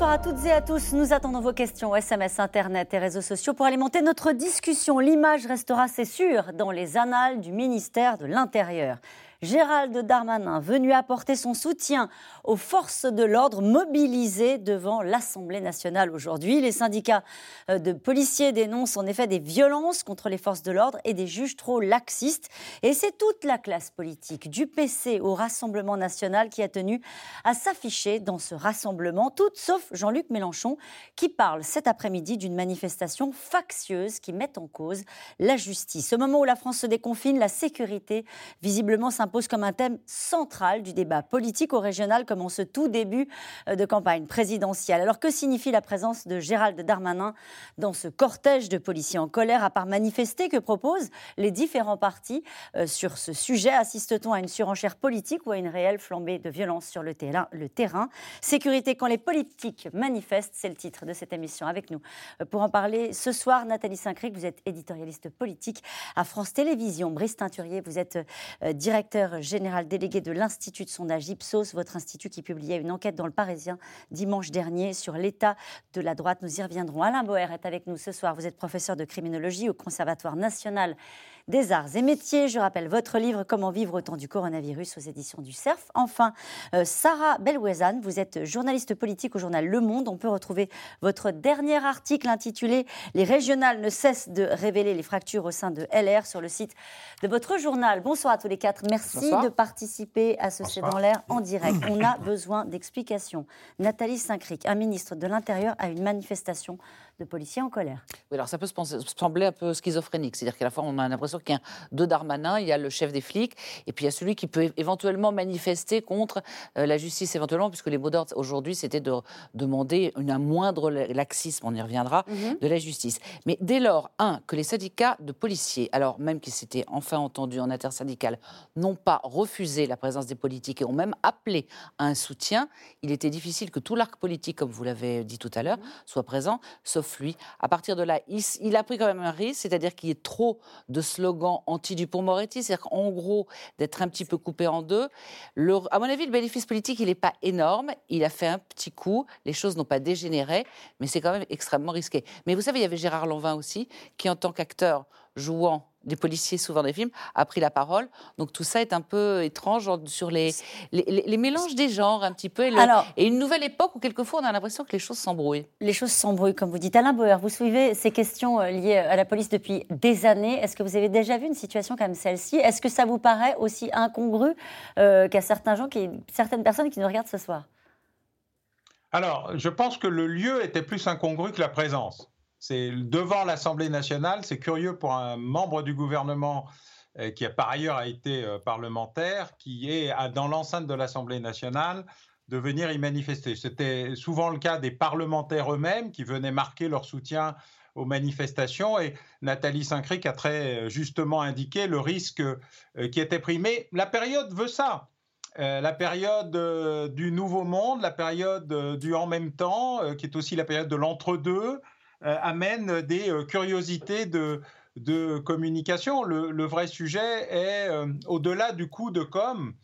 Bonsoir à toutes et à tous. Nous attendons vos questions SMS, Internet et réseaux sociaux pour alimenter notre discussion. L'image restera, c'est sûr, dans les annales du ministère de l'Intérieur. Gérald Darmanin, venu apporter son soutien aux forces de l'ordre mobilisées devant l'Assemblée nationale aujourd'hui. Les syndicats euh, de policiers dénoncent en effet des violences contre les forces de l'ordre et des juges trop laxistes. Et c'est toute la classe politique, du PC au Rassemblement national, qui a tenu à s'afficher dans ce rassemblement, toutes sauf Jean-Luc Mélenchon, qui parle cet après-midi d'une manifestation factieuse qui met en cause la justice. Au moment où la France se déconfine, la sécurité visiblement s'impose pose comme un thème central du débat politique au régional comme en ce tout début euh, de campagne présidentielle. Alors que signifie la présence de Gérald Darmanin dans ce cortège de policiers en colère à part manifester Que proposent les différents partis euh, sur ce sujet? Assiste-t-on à une surenchère politique ou à une réelle flambée de violence sur le terrain, le terrain? Sécurité quand les politiques manifestent, c'est le titre de cette émission. Avec nous euh, pour en parler ce soir, Nathalie Saint-Cric, vous êtes éditorialiste politique à France Télévisions. Brice Teinturier, vous êtes directeur général délégué de l'Institut de sondage Ipsos, votre institut qui publiait une enquête dans le Parisien dimanche dernier sur l'état de la droite. Nous y reviendrons. Alain Boer est avec nous ce soir. Vous êtes professeur de criminologie au Conservatoire national des arts et métiers. Je rappelle votre livre Comment vivre au temps du coronavirus aux éditions du CERF. Enfin, euh, Sarah Belwezan, vous êtes journaliste politique au journal Le Monde. On peut retrouver votre dernier article intitulé Les régionales ne cessent de révéler les fractures au sein de LR sur le site de votre journal. Bonsoir à tous les quatre. Merci de participer à ce C'est dans l'air en direct. On a besoin d'explications. Nathalie Saint-Cric, un ministre de l'Intérieur, a une manifestation de policiers en colère. Oui, alors ça peut sembler un peu schizophrénique. C'est-à-dire qu'à la fois, on a l'impression qu'il y a deux Darmanin, il y a le chef des flics, et puis il y a celui qui peut éventuellement manifester contre euh, la justice, éventuellement, puisque les mots d'ordre aujourd'hui, c'était de demander une, un moindre laxisme, on y reviendra, mhm. de la justice. Mais dès lors, un, que les syndicats de policiers, alors même qu'ils s'étaient enfin entendus en intersyndicale, n'ont pas refusé la présence des politiques et ont même appelé à un soutien, il était difficile que tout l'arc politique, comme vous l'avez dit tout à l'heure, mhm. soit présent, sauf lui. À partir de là, il, a pris quand même un risque, c'est-à-dire qu'il y ait trop de slogans anti-Dupont-Moretti, c'est-à-dire en gros d'être un petit peu coupé en deux. à mon avis, le bénéfice politique, il n'est pas énorme. Il a fait un petit coup, les choses n'ont pas dégénéré, mais c'est quand même extrêmement risqué. Mais vous savez, il y avait Gérard Lanvin aussi, qui en tant qu'acteur jouant des policiers souvent des films, a pris la parole. Donc tout ça est un peu étrange sur les, les, mélanges des genres un petit peu et, et, une nouvelle époque où quelquefois on a l'impression que les choses s'embrouillent. Les choses s'embrouillent, comme vous dites. Alain Bauer, vous suivez ces questions euh, liées à la police depuis des années. Est-ce que vous avez déjà vu une situation comme celle-ci? Est-ce que ça vous paraît aussi incongru euh, qu'à certains gens, qui, certaines personnes qui nous regardent ce soir? Alors, je pense que le lieu était plus incongru que la présence. C'est devant l'Assemblée nationale. C'est curieux pour un membre du gouvernement euh, qui a par ailleurs a été euh, parlementaire, qui est dans l'enceinte de l'Assemblée nationale, de venir y manifester. C'était souvent le cas des parlementaires eux-mêmes qui venaient marquer leur soutien aux manifestations et Nathalie Saint-Cric a très euh, justement indiqué le risque qui était pris. Mais la période veut ça. la période du nouveau monde, la période du en même temps, qui est aussi la période de l'entre-deux, amène des euh, curiosités de, de communication. Le, vrai sujet est, euh, au-delà du coup de com',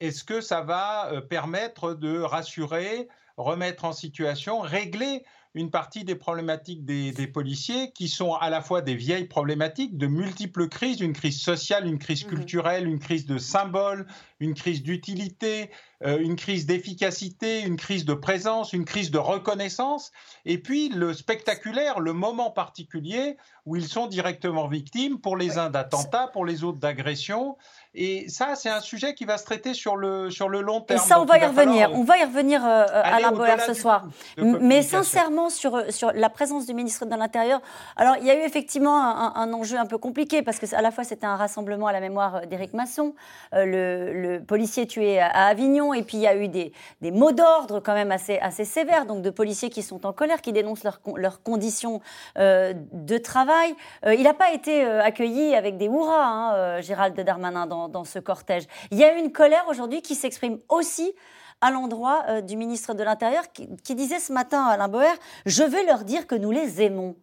est-ce que ça va permettre de rassurer, remettre en situation, régler une partie des problématiques des, policiers qui sont à la fois des vieilles problématiques, de multiples crises, une crise sociale, une crise mmh culturelle, une crise de symbole, une crise d'utilité, euh, une crise d'efficacité, une crise de présence, une crise de reconnaissance, et puis le spectaculaire, le moment particulier où ils sont directement victimes, pour les uns d'attentats, pour les autres d'agressions. Et ça, c'est un sujet qui va se traiter sur le, sur le long terme. Et ça, on va, y revenir. On va y revenir, euh, Alain Boer, ce soir. Mais sincèrement, sur, sur la présence du ministre de l'Intérieur, alors il y a eu effectivement un, enjeu un peu compliqué, parce que à la fois c'était un rassemblement à la mémoire d'Éric Masson, euh, le le policier tué à Avignon, et puis il y a eu des, mots d'ordre quand même assez, assez sévères, donc de policiers qui sont en colère, qui dénoncent leurs conditions euh, de travail. Euh, il n'a pas été euh, accueilli avec des hurrahs, hein, Gérald Darmanin, dans, dans, ce cortège. Il y a une colère aujourd'hui qui s'exprime aussi à l'endroit du ministre de l'Intérieur qui, disait ce matin à Alain Boer, je vais leur dire que nous les aimons.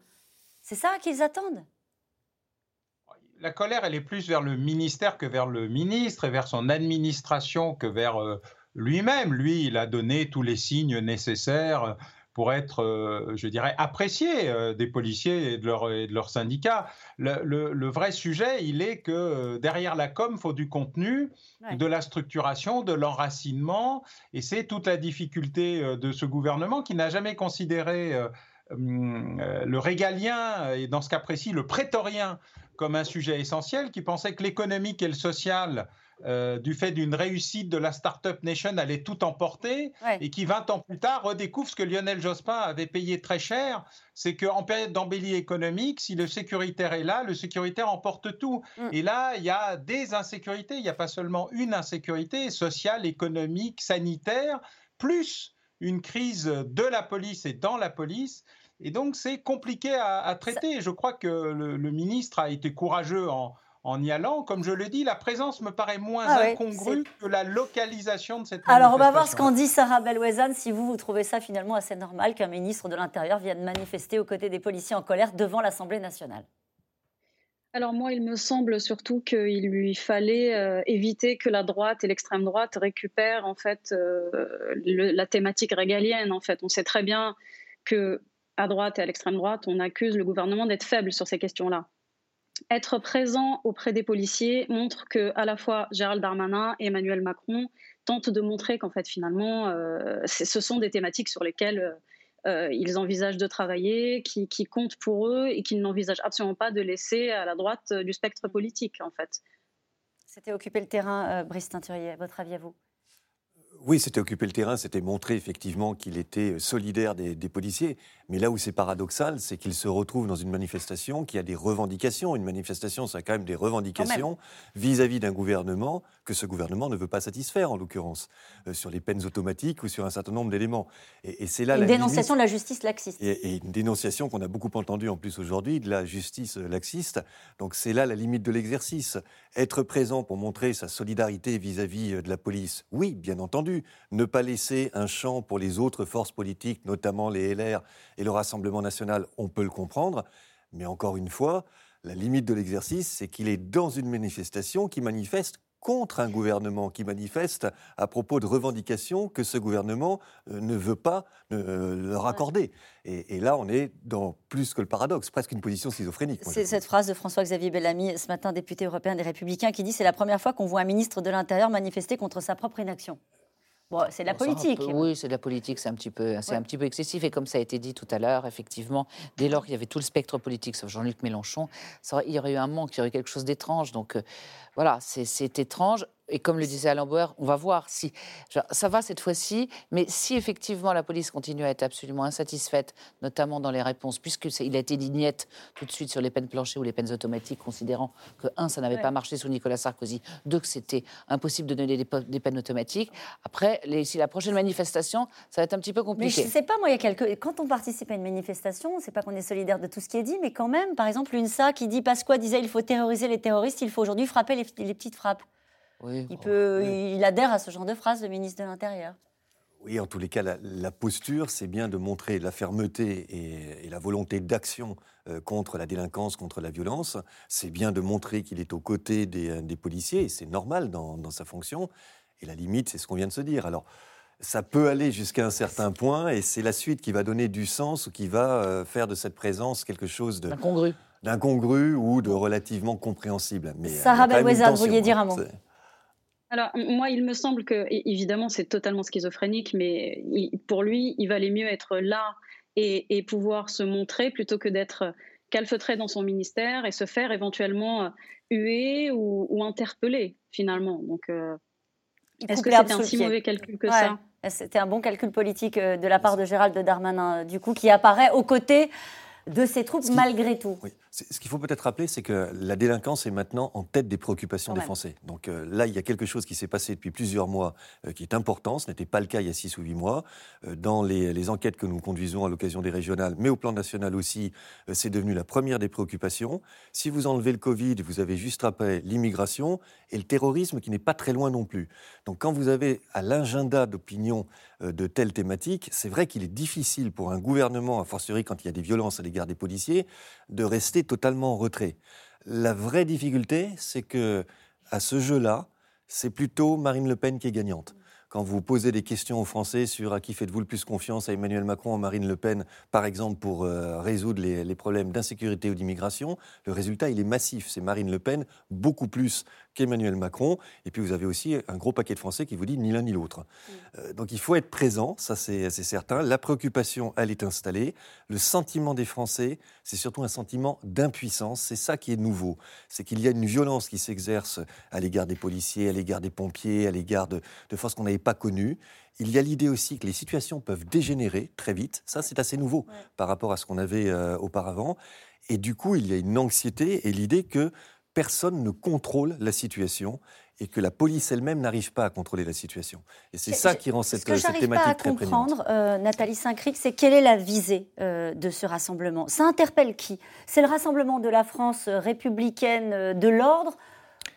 C'est ça qu'ils attendent? La colère, elle est plus vers le ministère que vers le ministre et vers son administration que vers euh, lui-même. Lui, il a donné tous les signes nécessaires pour être, je dirais, apprécié des policiers et de, leur, leurs syndicats. Le, vrai sujet, il est que derrière la com, il faut du contenu, de la structuration, de l'enracinement, et c'est toute la difficulté de ce gouvernement qui n'a jamais considéré hum, le régalien, et dans ce cas précis, le prétorien, comme un sujet essentiel, qui pensait que l'économique et le social euh, du fait d'une réussite de la Startup Nation, allait tout emporter, et qui 20 ans plus tard redécouvre ce que Lionel Jospin avait payé très cher, c'est qu'en période d'embellie économique, si le sécuritaire est là, le sécuritaire emporte tout. Mm. Et là, il y a des insécurités, il n'y a pas seulement une insécurité sociale, économique, sanitaire, plus une crise de la police et dans la police. Et donc, c'est compliqué à, traiter. Je crois que le, ministre a été courageux en, en y allant. Comme je le dis, la présence me paraît moins ah incongrue que la localisation de cette Alors, on va voir ce qu'en dit Sarah Belwezan. Si vous, vous trouvez ça finalement assez normal qu'un ministre de l'Intérieur vienne manifester aux côtés des policiers en colère devant l'Assemblée nationale alors moi, il me semble surtout qu'il lui fallait euh, éviter que la droite et l'extrême droite récupèrent en fait euh, la thématique régalienne. En fait, on sait très bien que à droite et à l'extrême droite, on accuse le gouvernement d'être faible sur ces questions-là être présent auprès des policiers montre que à la fois Gérald Darmanin et Emmanuel Macron tentent de montrer qu'en fait finalement euh, ce sont des thématiques sur lesquelles euh, ils envisagent de travailler, qui, comptent pour eux et qu'ils n'envisagent absolument pas de laisser à la droite du spectre politique en fait. C'était occuper le terrain, euh, Brice Teinturier. Votre avis à vous? Oui, c'était occuper le terrain, c'était montrer effectivement qu'il était solidaire des, policiers. Mais là où c'est paradoxal, c'est qu'il se retrouve dans une manifestation qui a des revendications. Une manifestation, ça a quand même des revendications vis-à-vis d'un gouvernement que ce gouvernement ne veut pas satisfaire, en l'occurrence, euh, sur les peines automatiques ou sur un certain nombre d'éléments. Et, c'est là une dénonciation de la justice laxiste. Et, une dénonciation qu'on a beaucoup entendue en plus aujourd'hui de la justice laxiste. Donc c'est là la limite de l'exercice. Être présent pour montrer sa solidarité vis-à-vis -vis de la police, oui, bien entendu ne pas laisser un champ pour les autres forces politiques, notamment les LR et le Rassemblement national, on peut le comprendre. Mais encore une fois, la limite de l'exercice, c'est qu'il est dans une manifestation qui manifeste contre un gouvernement qui manifeste à propos de revendications que ce gouvernement euh, ne veut pas euh, leur accorder. Et, là, on est dans plus que le paradoxe, presque une position schizophrénique. C'est cette phrase de François-Xavier Bellamy, ce matin député européen des Républicains, qui dit c'est la première fois qu'on voit un ministre de l'Intérieur manifester contre sa propre inaction c'est de la politique. oui, c'est de la politique, c'est un, petit peu, c'est un petit peu excessif. Et comme ça a été dit tout à l'heure, effectivement, dès lors qu'il y avait tout le spectre politique, sauf Jean-Luc Mélenchon, ça, il y aurait eu un manque, il y aurait eu quelque chose d'étrange. Donc euh, voilà, c'est étrange et comme le disait Alain Bauer, on va voir si ça va cette fois-ci, mais si effectivement la police continue à être absolument insatisfaite, notamment dans les réponses, puisqu'il a été dignette tout de suite sur les peines planchées ou les peines automatiques, considérant que, un, ça n'avait pas marché sous Nicolas Sarkozy, deux, que c'était impossible de donner des, peines automatiques. Après, les, si la prochaine manifestation, ça va être un petit peu compliqué. Mais je sais pas, moi, il y a quelques... quand on participe à une manifestation, c'est pas qu'on est solidaire de tout ce qui est dit, mais quand même, par exemple, ça qui dit Pasqua disait il faut terroriser les terroristes, il faut aujourd'hui frapper les petites frappes il, peut, il adhère à ce genre de phrase, le ministre de l'Intérieur. Oui, en tous les cas, la, posture, c'est bien de montrer la fermeté et, la volonté d'action euh, contre la délinquance, contre la violence. C'est bien de montrer qu'il est aux côtés des, euh, policiers, et c'est normal dans, sa fonction. Et la limite, c'est ce qu'on vient de se dire. Alors, ça peut aller jusqu'à un certain point, et c'est la suite qui va donner du sens ou qui va euh, faire de cette présence quelque chose de... D'incongru. D'incongru ou de relativement compréhensible. Mais Sarah Belwezard, vous vouliez dire un mot alors, moi, il me semble que, évidemment, c'est totalement schizophrénique, mais pour lui, il valait mieux être là et, pouvoir se montrer plutôt que d'être calfeutré dans son ministère et se faire éventuellement euh, huer ou, interpeller, finalement. Donc, euh, est-ce que c'était un si mauvais calcul que ça? C'était un bon calcul politique euh, de la part de Gérald Darmanin, du coup, qui apparaît aux côtés de ses troupes malgré tout. Ce qu'il faut peut-être rappeler, c'est que la délinquance est maintenant en tête des préoccupations des Français. Donc euh, là, il y a quelque chose qui s'est passé depuis plusieurs mois euh, qui est important. Ce n'était pas le cas il y a six ou huit mois. Euh, dans les, enquêtes que nous conduisons à l'occasion des régionales, mais au plan national aussi, c'est devenu la première des préoccupations. Si vous enlevez le Covid, vous avez juste après l'immigration et le terrorisme qui n'est pas très loin non plus. Donc quand vous avez à l'agenda d'opinion de telles thématiques, c'est vrai qu'il est difficile pour un gouvernement, a fortiori quand il y a des violences à l'égard des policiers, de rester totalement en retrait. La vraie difficulté, c'est que à ce jeu-là, c'est plutôt Marine Le Pen qui est gagnante. quand vous posez des questions aux Français sur à qui faites-vous le plus confiance, à Emmanuel Macron à Marine Le Pen, par exemple, pour euh, résoudre les, les problèmes d'insécurité ou d'immigration, le résultat, il est massif. C'est Marine Le Pen beaucoup plus qu'Emmanuel Macron. Et puis vous avez aussi un gros paquet de Français qui vous dit ni l'un ni l'autre. Mm. Euh, donc il faut être présent, ça c'est certain. La préoccupation, elle est installée. Le sentiment des Français, c'est surtout un sentiment d'impuissance. C'est ça qui est nouveau. C'est qu'il y a une violence qui s'exerce à l'égard des policiers, à l'égard des pompiers, à l'égard de, forces qu'on n'avait pas connues. Il y a l'idée aussi que les situations peuvent dégénérer très vite. Ça, c'est assez nouveau par rapport à ce qu'on avait euh, auparavant. Et du coup, il y a une anxiété et l'idée que personne ne contrôle la situation et que la police elle-même n'arrive pas à contrôler la situation. Et c'est ça qui rend cette, ce que cette thématique pas à comprendre, euh, Nathalie Saint-Cric, c'est quelle est la visée euh, de ce rassemblement? Ça interpelle qui? C'est le rassemblement de la France républicaine euh, de l'ordre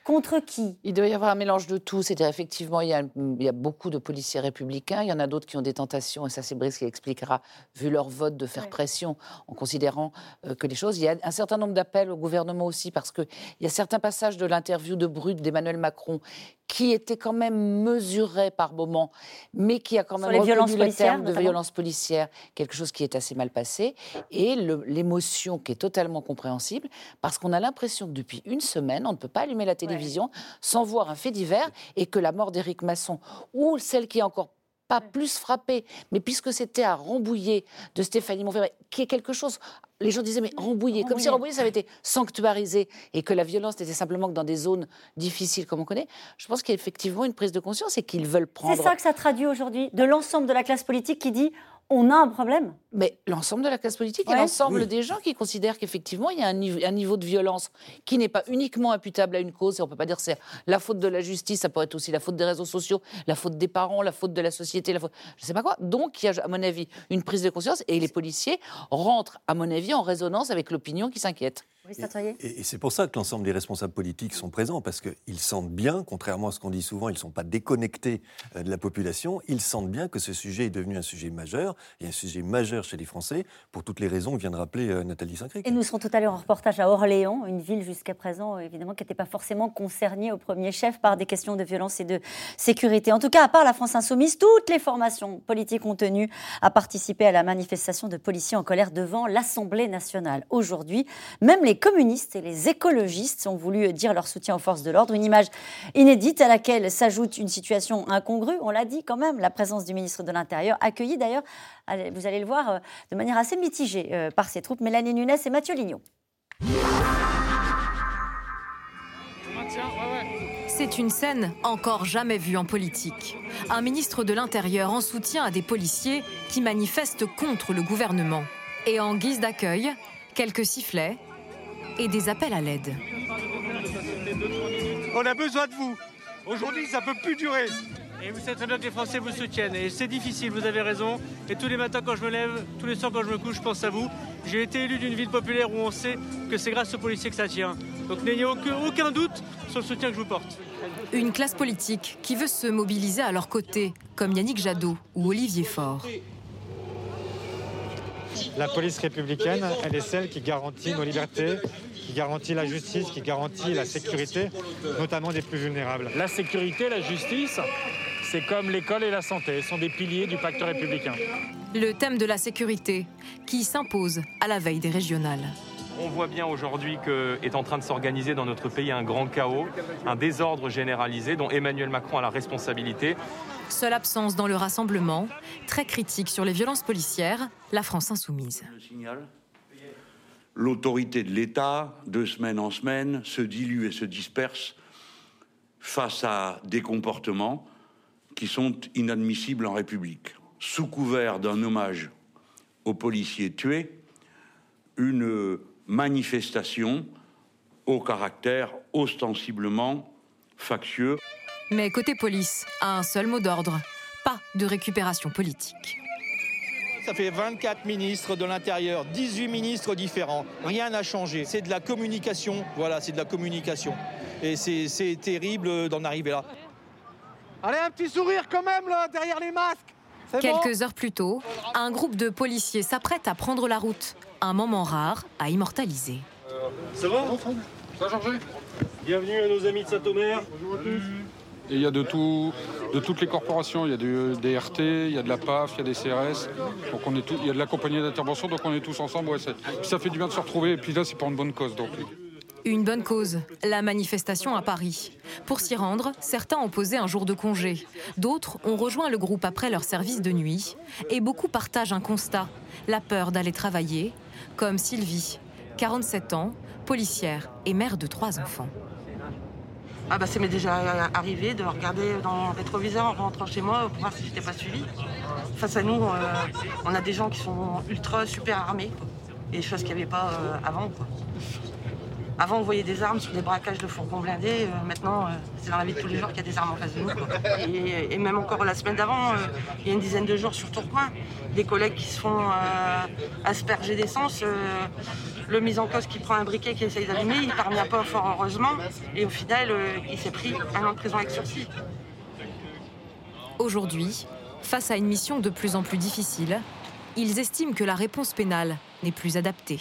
Contre qui? Il doit y avoir un mélange de tout. C'est-à-dire, effectivement, il y, a, il y, a, beaucoup de policiers républicains. Il y en a d'autres qui ont des tentations, et ça, c'est Brice qui expliquera, vu leur vote, de faire pression en considérant euh, que les choses. Il y a un certain nombre d'appels au gouvernement aussi, parce qu'il y a certains passages de l'interview de Brut d'Emmanuel Macron qui était quand même mesuré par moment, mais qui a quand même reconnu le terme de violence policière, quelque chose qui est assez mal passé, et l'émotion qui est totalement compréhensible, parce qu'on a l'impression que depuis une semaine, on ne peut pas allumer la télévision sans voir un fait divers, et que la mort d'Éric Masson, ou celle qui est encore pas plus frappée, mais puisque c'était à Rambouillet de Stéphanie Monferré, qui est quelque chose les gens disaient, mais Rambouillet, comme si Rambouillet, ça avait été sanctuarisé et que la violence n'était simplement que dans des zones difficiles comme on connaît. Je pense qu'il y a effectivement une prise de conscience et qu'ils veulent prendre. C'est ça que ça traduit aujourd'hui, de l'ensemble de la classe politique qui dit on a un problème. Mais l'ensemble de la classe politique et l'ensemble des gens qui considèrent qu'effectivement, il y a un niveau, de violence qui n'est pas uniquement imputable à une cause. Et on ne peut pas dire que c'est la faute de la justice, ça pourrait être aussi la faute des réseaux sociaux, la faute des parents, la faute de la société, la faute. Je ne sais pas quoi. Donc, il y a, à mon avis, une prise de conscience et les policiers rentrent, à mon avis, en résonance avec l'opinion qui s'inquiète. Et, c'est pour ça que l'ensemble des responsables politiques sont présents, parce qu'ils sentent bien, contrairement à ce qu'on dit souvent, ils ne sont pas déconnectés euh, de la population, ils sentent bien que ce sujet est devenu un sujet majeur, et un sujet majeur chez les Français, pour toutes les raisons que vient de rappeler euh, Nathalie saint Et nous serons tout à l'heure en reportage à Orléans, une ville jusqu'à présent, évidemment, qui n'était pas forcément concernée au premier chef par des questions de violence et de sécurité. En tout cas, à part la France insoumise, toutes les formations politiques ont tenu à participer à la manifestation de policiers en colère devant l'Assemblée nationale. Aujourd'hui, même les les communistes et les écologistes ont voulu dire leur soutien aux forces de l'ordre. Une image inédite à laquelle s'ajoute une situation incongrue, on l'a dit quand même, la présence du ministre de l'Intérieur, accueilli d'ailleurs, vous allez le voir, euh, de manière assez mitigée euh, par ses troupes, Mélanie Nunes et Mathieu Lignot. C'est une scène encore jamais vue en politique. Un ministre de l'Intérieur en soutien à des policiers qui manifestent contre le gouvernement. Et en guise d'accueil, quelques sifflets, et des appels à l'aide. On a besoin de vous. Aujourd'hui, ça peut plus durer. Et vous savez très bien que les Français vous soutiennent. Et c'est difficile, vous avez raison. Et tous les matins quand je me lève, tous les soirs quand je me couche, je pense à vous. J'ai été élu d'une ville populaire où on sait que c'est grâce aux policiers que ça tient. Donc n'ayez aucun doute sur le soutien que je vous porte. Une classe politique qui veut se mobiliser à leur côté, comme Yannick Jadot ou Olivier Faure. La police républicaine, elle est celle qui garantit nos libertés, qui garantit la justice, qui garantit la sécurité, notamment des plus vulnérables. La sécurité, la justice, c'est comme l'école et la santé, sont des piliers du pacte républicain. Le thème de la sécurité qui s'impose à la veille des régionales. On voit bien aujourd'hui qu'est en train de s'organiser dans notre pays un grand chaos, un désordre généralisé dont Emmanuel Macron a la responsabilité. Seule absence dans le rassemblement, très critique sur les violences policières, la France insoumise. L'autorité de l'État, de semaine en semaine, se dilue et se disperse face à des comportements qui sont inadmissibles en République. Sous couvert d'un hommage aux policiers tués, une manifestation au caractère ostensiblement factieux. Mais côté police, un seul mot d'ordre, pas de récupération politique. Ça fait 24 ministres de l'Intérieur, 18 ministres différents. Rien n'a changé. C'est de la communication. Voilà, c'est de la communication. Et c'est terrible d'en arriver là. Allez, un petit sourire quand même, là, derrière les masques. Quelques heures plus tôt, un groupe de policiers s'apprête à prendre la route un moment rare à immortaliser. ça va? Ça va, Bienvenue à nos amis de Saint-Omer. Il y a de tout. de toutes les corporations. Il y a des RT, il y a de la PAF, il y a des CRS. Il y a de la compagnie d'intervention, donc on est tous ensemble. Ça fait du bien de se retrouver. Et puis là, c'est pour une bonne cause. Une bonne cause, la manifestation à Paris. Pour s'y rendre, certains ont posé un jour de congé. D'autres ont rejoint le groupe après leur service de nuit. Et beaucoup partagent un constat, la peur d'aller travailler, comme Sylvie, 47 ans, policière et mère de trois enfants. Ah bah ça m'est déjà arrivé de regarder dans le rétroviseur en rentrant chez moi pour voir si j'étais pas suivi. Face à nous, euh, on a des gens qui sont ultra super armés. Et des choses qu'il n'y avait pas euh, avant. Avant, on voyait des armes sur des braquages de fourgons blindés. Euh, maintenant, c'est dans la vie de tous les jours qu'il y a des armes en face de nous. Et, même encore la semaine d'avant, il y a une dizaine de jours sur Tourcoing, des collègues qui se font asperger d'essence. Le mise en cause qui prend un briquet qui essaye d'allumer, il ne parvient pas fort heureusement. Et au final, il s'est pris un an de prison avec sursis. Aujourd'hui, face à une mission de plus en plus difficile, ils estiment que la réponse pénale n'est plus adaptée.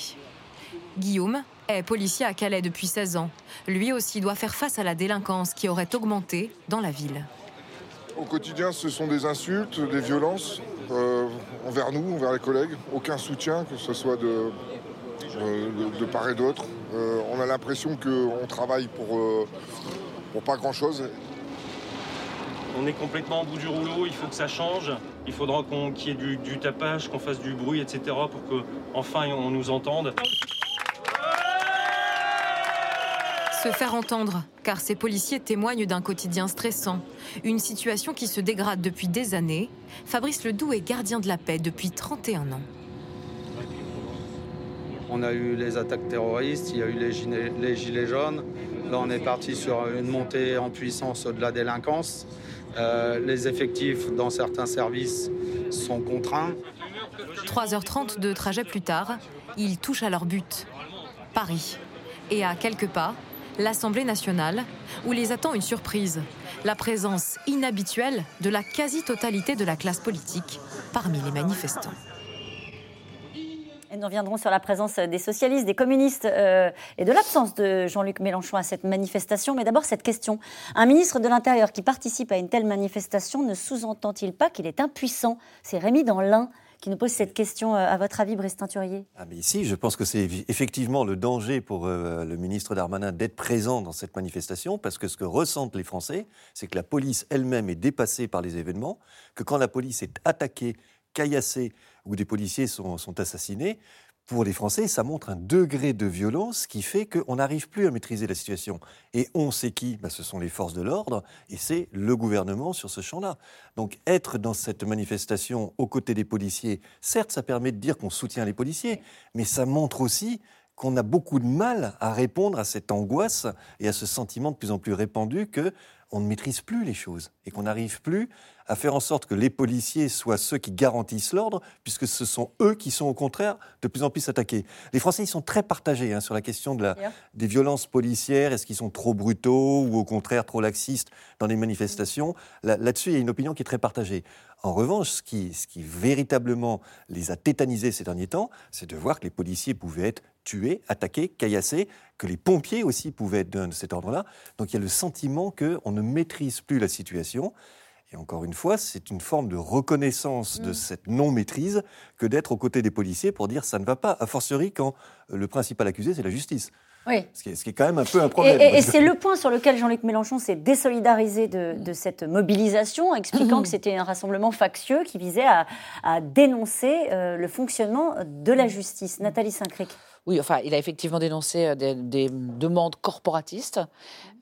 Guillaume, est policier à Calais depuis 16 ans. Lui aussi doit faire face à la délinquance qui aurait augmenté dans la ville. Au quotidien, ce sont des insultes, des violences euh, envers nous, envers les collègues. Aucun soutien, que ce soit de, euh, de, part et d'autre. Euh, on a l'impression qu'on travaille pour, pour pas grand-chose. On est complètement au bout du rouleau, il faut que ça change. Il faudra qu'il y ait du, du tapage, qu'on fasse du bruit, etc. pour qu'enfin on nous entende. Se faire entendre, car ces policiers témoignent d'un quotidien stressant, une situation qui se dégrade depuis des années. Fabrice Ledoux est gardien de la paix depuis 31 ans. On a eu les attaques terroristes, il y a eu les gilets, jaunes. Là, on est parti sur une montée en puissance de la délinquance. Euh, les effectifs dans certains services sont contraints. 3h30 de trajet plus tard, ils touchent à leur but, Paris. Et à quelques pas, l'Assemblée nationale, où les attend une surprise, la présence inhabituelle de la quasi-totalité de la classe politique parmi les manifestants. Nous reviendrons sur la présence des socialistes, des communistes euh, et de l'absence de Jean-Luc Mélenchon à cette manifestation. Mais d'abord, cette question. Un ministre de l'Intérieur qui participe à une telle manifestation ne sous-entend-il pas qu'il est impuissant? C'est Rémi dans l'un qui nous pose cette question. Euh, à votre avis, Brice Teinturier ah mais je pense que c'est effectivement le danger pour euh, le ministre Darmanin d'être présent dans cette manifestation, parce que ce que ressentent les Français, c'est que la police elle-même est dépassée par les événements, que quand la police est attaquée, caillassée, ou des policiers sont, sont assassinés, pour les Français, ça montre un degré de violence qui fait qu'on n'arrive plus à maîtriser la situation. Et on sait qui? Bah, Ce sont les forces de l'ordre et c'est le gouvernement sur ce champ-là. Donc être dans cette manifestation aux côtés des policiers, certes, ça permet de dire qu'on soutient les policiers, mais ça montre aussi qu'on a beaucoup de mal à répondre à cette angoisse et à ce sentiment de plus en plus répandu que on ne maîtrise plus les choses et qu'on n'arrive plus à faire en sorte que les policiers soient ceux qui garantissent l'ordre, puisque ce sont eux qui sont au contraire de plus en plus attaqués. Les Français, ils sont très partagés hein, sur la question de la, des violences policières. Est-ce qu'ils sont trop brutaux ou au contraire trop laxistes dans les manifestations? Là-dessus, il y a une opinion qui est très partagée. En revanche, ce qui, ce qui véritablement les a tétanisés ces derniers temps, c'est de voir que les policiers pouvaient être tués, attaqués, caillassés, que les pompiers aussi pouvaient être de cet ordre-là. Donc il y a le sentiment qu'on ne maîtrise plus la situation. Et encore une fois, c'est une forme de reconnaissance de mm. cette non-maîtrise que d'être aux côtés des policiers pour dire ça ne va pas, a fortiori quand le principal accusé, c'est la justice. Oui. Ce qui, est, quand même un peu un problème. Et, c'est le point sur lequel Jean-Luc Mélenchon s'est désolidarisé de, cette mobilisation, expliquant que c'était un rassemblement factieux qui visait à, dénoncer euh, le fonctionnement de la justice. Nathalie Saint-Cric. Oui, enfin, il a effectivement dénoncé euh, des, demandes corporatistes.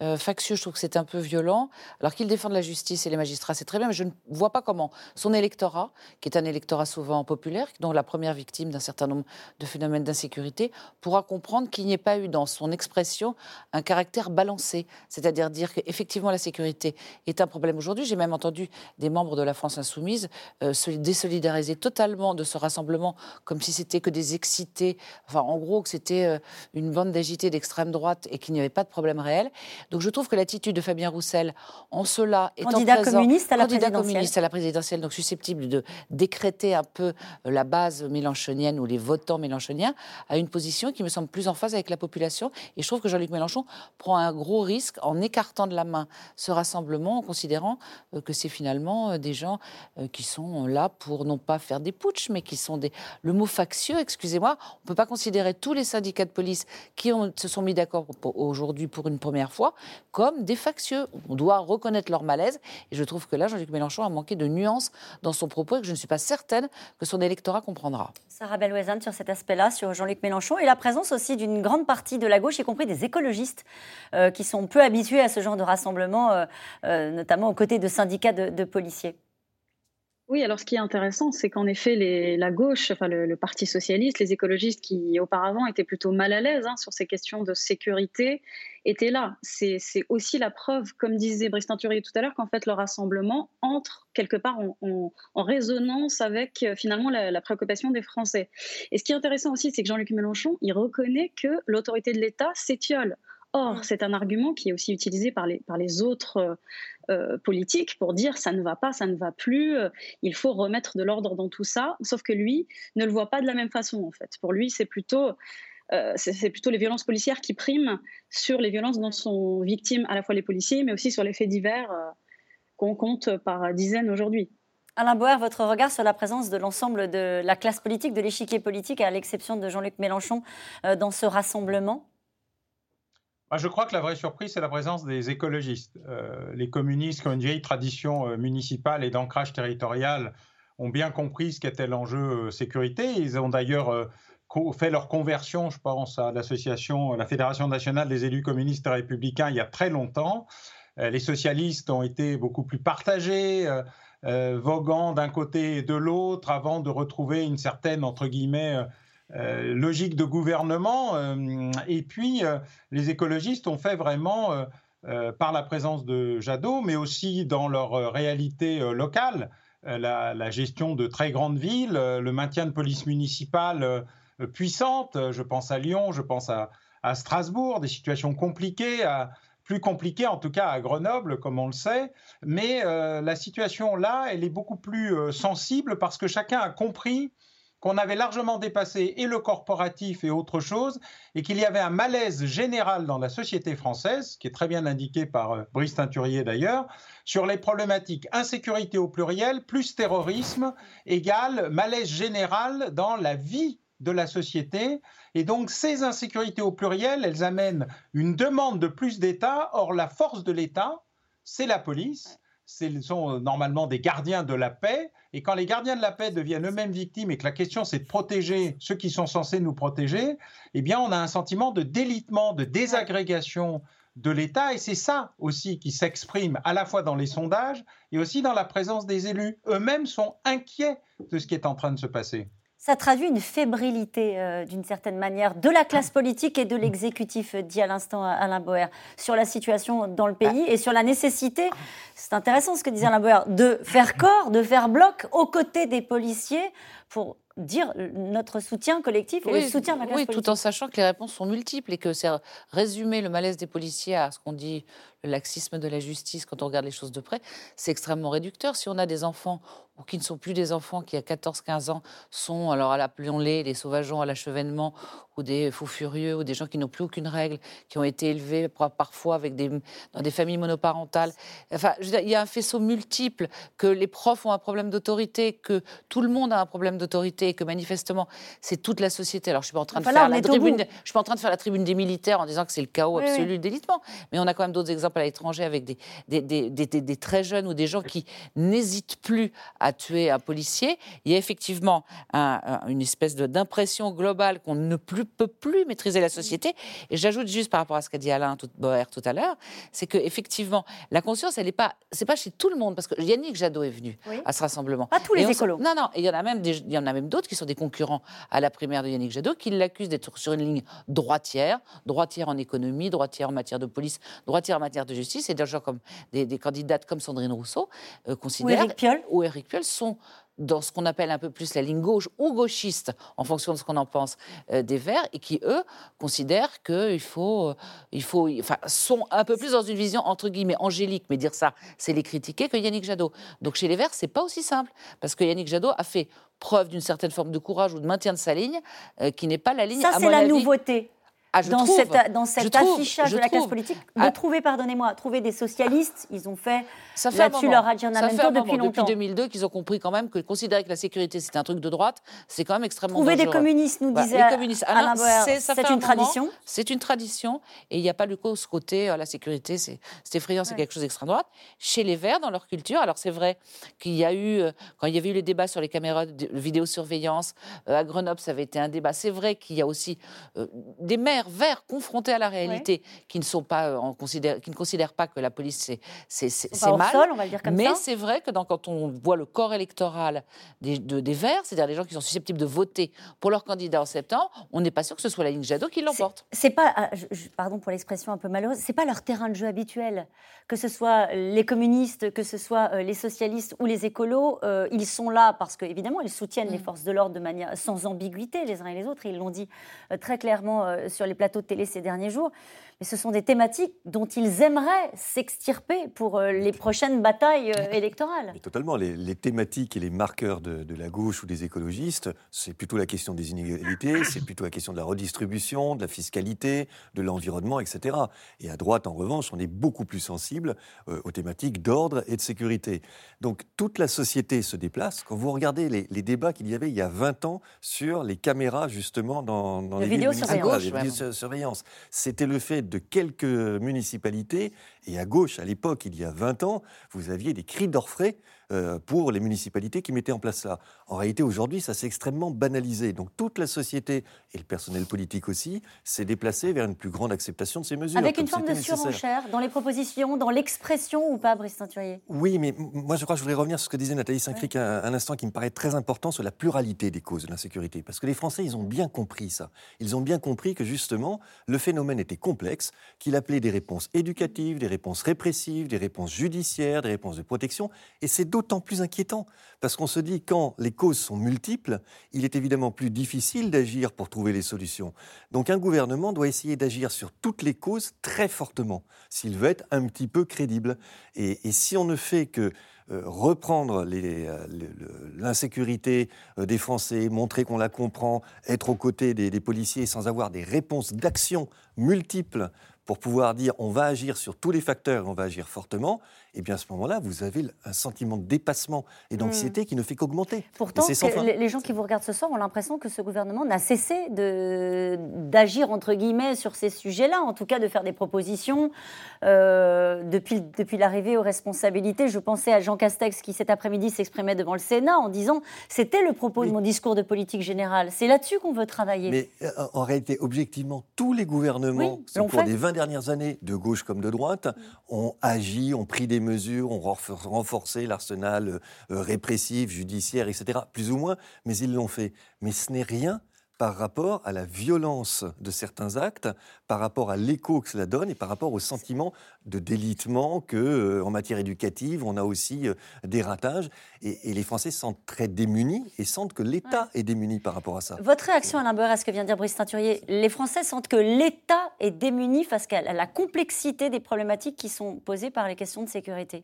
Euh, factieux, je trouve que c'est un peu violent. Alors qu'il défende la justice et les magistrats, c'est très bien, mais je ne vois pas comment son électorat, qui est un électorat souvent populaire, dont la première victime d'un certain nombre de phénomènes d'insécurité, pourra comprendre qu'il n'y ait pas eu dans son expression un caractère balancé. C'est-à-dire dire qu'effectivement la sécurité est un problème aujourd'hui. J'ai même entendu des membres de la France insoumise euh, se désolidariser totalement de ce rassemblement, comme si c'était que des excités. Enfin, en gros, gros que c'était euh, une bande d'agités d'extrême droite et qu'il n'y avait pas de problème réel. Donc je trouve que l'attitude de Fabien Roussel, en cela, étant Candidat présent- communiste à la candidat présidentielle. communiste à la présidentielle, donc susceptible de décréter un peu euh, la base mélenchonienne ou les votants mélenchoniens, a une position qui me semble plus en phase avec la population. Et je trouve que Jean-Luc Mélenchon prend un gros risque en écartant de la main ce rassemblement, en considérant euh, que c'est finalement des gens qui sont là pour non pas faire des putschs, mais qui sont des. Le mot factieux, excusez-moi, on ne peut pas considérer tous les syndicats de police qui se sont mis d'accord aujourd'hui pour une première fois comme des factieux. On doit reconnaître leur malaise. Et je trouve que là, Jean-Luc Mélenchon a manqué de nuances dans son propos et que je ne suis pas certaine que son électorat comprendra. Sarah Belwezan sur cet aspect-là, sur Jean-Luc Mélenchon, et la présence aussi d'une grande partie de la gauche, y compris des écologistes, euh, qui sont peu habitués à ce genre de rassemblement, euh, euh, notamment aux côtés de syndicats de policiers. Oui, alors ce qui est intéressant, c'est qu'en effet, la gauche, enfin le, Parti socialiste, les écologistes qui auparavant étaient plutôt mal à l'aise hein, sur ces questions de sécurité, étaient là. C'est aussi la preuve, comme disait Brice Teinturier tout à l'heure, qu'en fait le rassemblement entre quelque part en résonance avec euh, finalement la, la préoccupation des Français. Et ce qui est intéressant aussi, c'est que Jean-Luc Mélenchon, il reconnaît que l'autorité de l'État s'étiole. Or, c'est un argument qui est aussi utilisé par les, autres euh, euh, politiques pour dire ça ne va pas, ça ne va plus, euh, il faut remettre de l'ordre dans tout ça. Sauf que lui ne le voit pas de la même façon en fait. Pour lui, c'est plutôt, c'est plutôt les violences policières qui priment sur les violences dont sont victimes à la fois les policiers, mais aussi sur les faits divers qu'on compte par dizaines aujourd'hui. Alain Boer, votre regard sur la présence de l'ensemble de la classe politique, de l'échiquier politique, à l'exception de Jean-Luc Mélenchon, dans ce rassemblement? Je crois que la vraie surprise, c'est la présence des écologistes. Euh, les communistes qui ont une vieille tradition euh, municipale et d'ancrage territorial ont bien compris ce qu'était l'enjeu euh, sécurité. Ils ont d'ailleurs fait leur conversion, je pense, à l'association, la Fédération nationale des élus communistes et républicains il y a très longtemps. Les socialistes ont été beaucoup plus partagés, voguant d'un côté et de l'autre, avant de retrouver une certaine, entre guillemets, euh, logique de gouvernement. euh, et puis, euh, les écologistes ont fait vraiment, par la présence de Jadot, mais aussi dans leur réalité locale, la, gestion de très grandes villes, le maintien de police municipale puissante. Je pense à Lyon, je pense à, Strasbourg, des situations compliquées, plus compliquées en tout cas à Grenoble, comme on le sait. Mais la situation là, elle est beaucoup plus sensible parce que chacun a compris qu'on avait largement dépassé et le corporatif et autre chose, et qu'il y avait un malaise général dans la société française, qui est très bien indiqué par euh, Brice Teinturier d'ailleurs, sur les problématiques insécurité au pluriel, plus terrorisme, égale malaise général dans la vie de la société. Et donc ces insécurités au pluriel, elles amènent une demande de plus d'État. Or, la force de l'État, c'est la police. Ce sont euh, normalement des gardiens de la paix. Et quand les gardiens de la paix deviennent eux-mêmes victimes et que la question c'est de protéger ceux qui sont censés nous protéger, eh bien on a un sentiment de délitement, de désagrégation de l'État. Et c'est ça aussi qui s'exprime à la fois dans les sondages et aussi dans la présence des élus. Eux-mêmes sont inquiets de ce qui est en train de se passer. Ça traduit une fébrilité, euh, d'une certaine manière, de la classe politique et de l'exécutif, euh, dit à l'instant Alain Boer, sur la situation dans le pays et sur la nécessité, c'est intéressant ce que disait Alain Boer, de faire corps, de faire bloc aux côtés des policiers pour dire notre soutien collectif et le soutien de la classe oui, politique. tout en sachant que les réponses sont multiples et que c'est résumer le malaise des policiers à ce qu'on dit laxisme de la justice quand on regarde les choses de près, c'est extrêmement réducteur. Si on a des enfants ou qui ne sont plus des enfants, qui à 14-15 ans sont, alors à l'appelons-les, les sauvageons à l'achevènement, ou des fous furieux, ou des gens qui n'ont plus aucune règle, qui ont été élevés par- parfois avec des, dans des familles monoparentales. Enfin, je veux dire, il y a un faisceau multiple, que les profs ont un problème d'autorité, que tout le monde a un problème d'autorité, et que manifestement, c'est toute la société. Alors, je suis pas en train de Enfin, là, faire on la est au tribune, bout. je suis pas en train de faire la tribune des militaires en disant que c'est le chaos Oui, absolu oui. d'élitement, mais on a quand même d'autres exemples à l'étranger avec des, des, des- des- des- des très jeunes ou des gens qui n'hésitent plus à tuer un policier. Il y a effectivement un- un- une espèce d'impression globale qu'on ne plus- peut plus maîtriser la société. Et j'ajoute juste par rapport à ce qu'a dit Alain tout, Boer tout à l'heure, c'est que effectivement la conscience, elle n'est pas, c'est pas chez tout le monde parce que Yannick Jadot est venu Oui. à ce rassemblement. Pas tous les écolos. non, non, et il y en a même il y en a même d'autres qui sont des concurrents à la primaire de Yannick Jadot qui l'accusent d'être sur une ligne droitière, droitière en économie, droitière en matière de police, droitière en matière de justice, et des gens comme des, des candidates comme Sandrine Rousseau euh, considèrent Éric Piolle. ou Éric actuelle sont dans ce qu'on appelle un peu plus la ligne gauche ou gauchiste, en fonction de ce qu'on en pense, euh, des Verts, et qui, eux, considèrent qu'il faut, euh, il faut, enfin, sont un peu plus dans une vision, entre guillemets, angélique, mais dire ça, c'est les critiquer, que Yannick Jadot. Donc chez les Verts, c'est pas aussi simple, parce que Yannick Jadot a fait preuve d'une certaine forme de courage ou de maintien de sa ligne, euh, qui n'est pas la ligne, Ça, à c'est mon la avis, nouveauté. Ah, je dans, trouve. cette- dans cet affichage de la classe politique, Ah. de trouver, pardonnez-moi, trouver des socialistes, ils ont fait Ça fait là-dessus leur aggiornamento depuis longtemps. Depuis 2002, qu'ils ont compris quand même que considérer que la sécurité c'est un truc de droite, c'est quand même extrêmement Trouver des communistes, nous Voilà, disait les communistes. Ah Alain non, Boer, c'est- un une tradition C'est une tradition et il n'y a pas du coup ce côté euh, la sécurité, c'est effrayant, c'est quelque chose d'extrême droite. Chez les Verts, dans leur culture, alors c'est vrai qu'il y a eu euh, quand il y avait eu les débats sur les caméras de vidéosurveillance euh, à Grenoble, ça avait été un débat. C'est vrai qu'il y a aussi des maires verts confrontés à la réalité qui ne sont pas euh, en considère- qui ne considèrent pas que la police c'est mal. sol, on va le dire comme mais c'est vrai que dans- quand on voit le corps électoral des, de- des Verts, c'est-à-dire des gens qui sont susceptibles de voter pour leur candidat en septembre, on n'est pas sûr que ce soit la ligne Jadot qui l'emporte. C'est pas, ah, pardon pour l'expression un peu malheureuse, c'est pas leur terrain de jeu habituel. Que ce soit les communistes, que ce soit euh, les socialistes ou les écolos, euh, ils sont là parce que évidemment ils soutiennent les forces de l'ordre de manière sans ambiguïté les uns et les autres. Et ils l'ont dit euh, très clairement euh, sur les plateaux de télé ces derniers jours. Mais ce sont des thématiques dont ils aimeraient s'extirper pour euh, les prochaines batailles euh, électorales. Mais totalement. Les, les thématiques et les marqueurs de, de la gauche ou des écologistes, c'est plutôt la question des inégalités, c'est plutôt la question de la redistribution, de la fiscalité, de l'environnement, etc. Et à droite, en revanche, on est beaucoup plus sensible euh, aux thématiques d'ordre et de sécurité. Donc toute la société se déplace. Quand vous regardez les, les débats qu'il y avait il y a 20 ans sur les caméras, justement, dans, dans les vidéosurveillance. municipales, les vidéosurveillance, c'était le fait de quelques municipalités. Et à gauche, à l'époque, il y a 20 ans, vous aviez des cris d'orfraie euh, pour les municipalités qui mettaient en place ça. En réalité, aujourd'hui, ça s'est extrêmement banalisé. Donc toute la société, et le personnel politique aussi, s'est déplacé vers une plus grande acceptation de ces mesures. Avec une forme de surenchère dans les propositions, dans l'expression ou pas, Brice Teinturier Oui, mais moi je crois que je voudrais revenir sur ce que disait Nathalie Saint-Cric un, un instant qui me paraît très important sur la pluralité des causes de l'insécurité. Parce que les Français, ils ont bien compris ça. Ils ont bien compris que justement, le phénomène était complexe, qu'il appelait des réponses éducatives, des réponses répressives, des réponses judiciaires, des réponses de protection. Et c'est d'autant plus inquiétant. Parce qu'on se dit, quand les causes sont multiples, il est évidemment plus difficile d'agir pour trouver les solutions. Donc un gouvernement doit essayer d'agir sur toutes les causes très fortement, s'il veut être un petit peu crédible. Et, si on ne fait que euh, reprendre euh, l'insécurité euh, des Français, montrer qu'on la comprend, être aux côtés des, des policiers sans avoir des réponses d'action multiples pour pouvoir dire on va agir sur tous les facteurs et on va agir fortement, et bien à ce moment-là, vous avez un sentiment de dépassement et d'anxiété qui ne fait qu'augmenter. Pourtant, les gens qui vous regardent ce soir ont l'impression que ce gouvernement n'a cessé d'agir, entre guillemets, sur ces sujets-là, en tout cas de faire des propositions. Euh, depuis depuis l'arrivée aux responsabilités, je pensais à Jean Castex qui cet après-midi s'exprimait devant le Sénat en disant c'était le propos de mon discours de politique générale. C'est là-dessus qu'on veut travailler. Mais euh, en réalité, objectivement, tous les gouvernements, Oui, au cours fait. des 20 dernières années, de gauche comme de droite, ont agi, ont pris des mesures, ont renfor- renforcé l'arsenal euh, répressif, judiciaire, etc., plus ou moins, mais ils l'ont fait. Mais ce n'est rien par rapport à la violence de certains actes, par rapport à l'écho que cela donne et par rapport au sentiment de délitement que, euh, en matière éducative, on a aussi euh, des ratages. Et, et les Français se sentent très démunis et sentent que l'État est démuni par rapport à ça. Votre réaction, Alain Beur, à ce que vient de dire Brice Teinturier, les Français sentent que l'État est démuni face à la complexité des problématiques qui sont posées par les questions de sécurité?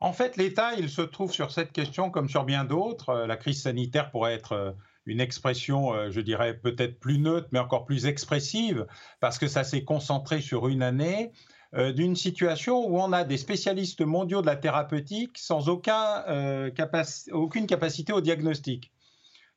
En fait, l'État, il se trouve sur cette question comme sur bien d'autres. Euh, La crise sanitaire pourrait être une expression, euh, je dirais, peut-être plus neutre, mais encore plus expressive, parce que ça s'est concentré sur une année euh, d'une situation où on a des spécialistes mondiaux de la thérapeutique sans aucun, euh, capaci- aucune capacité au diagnostic.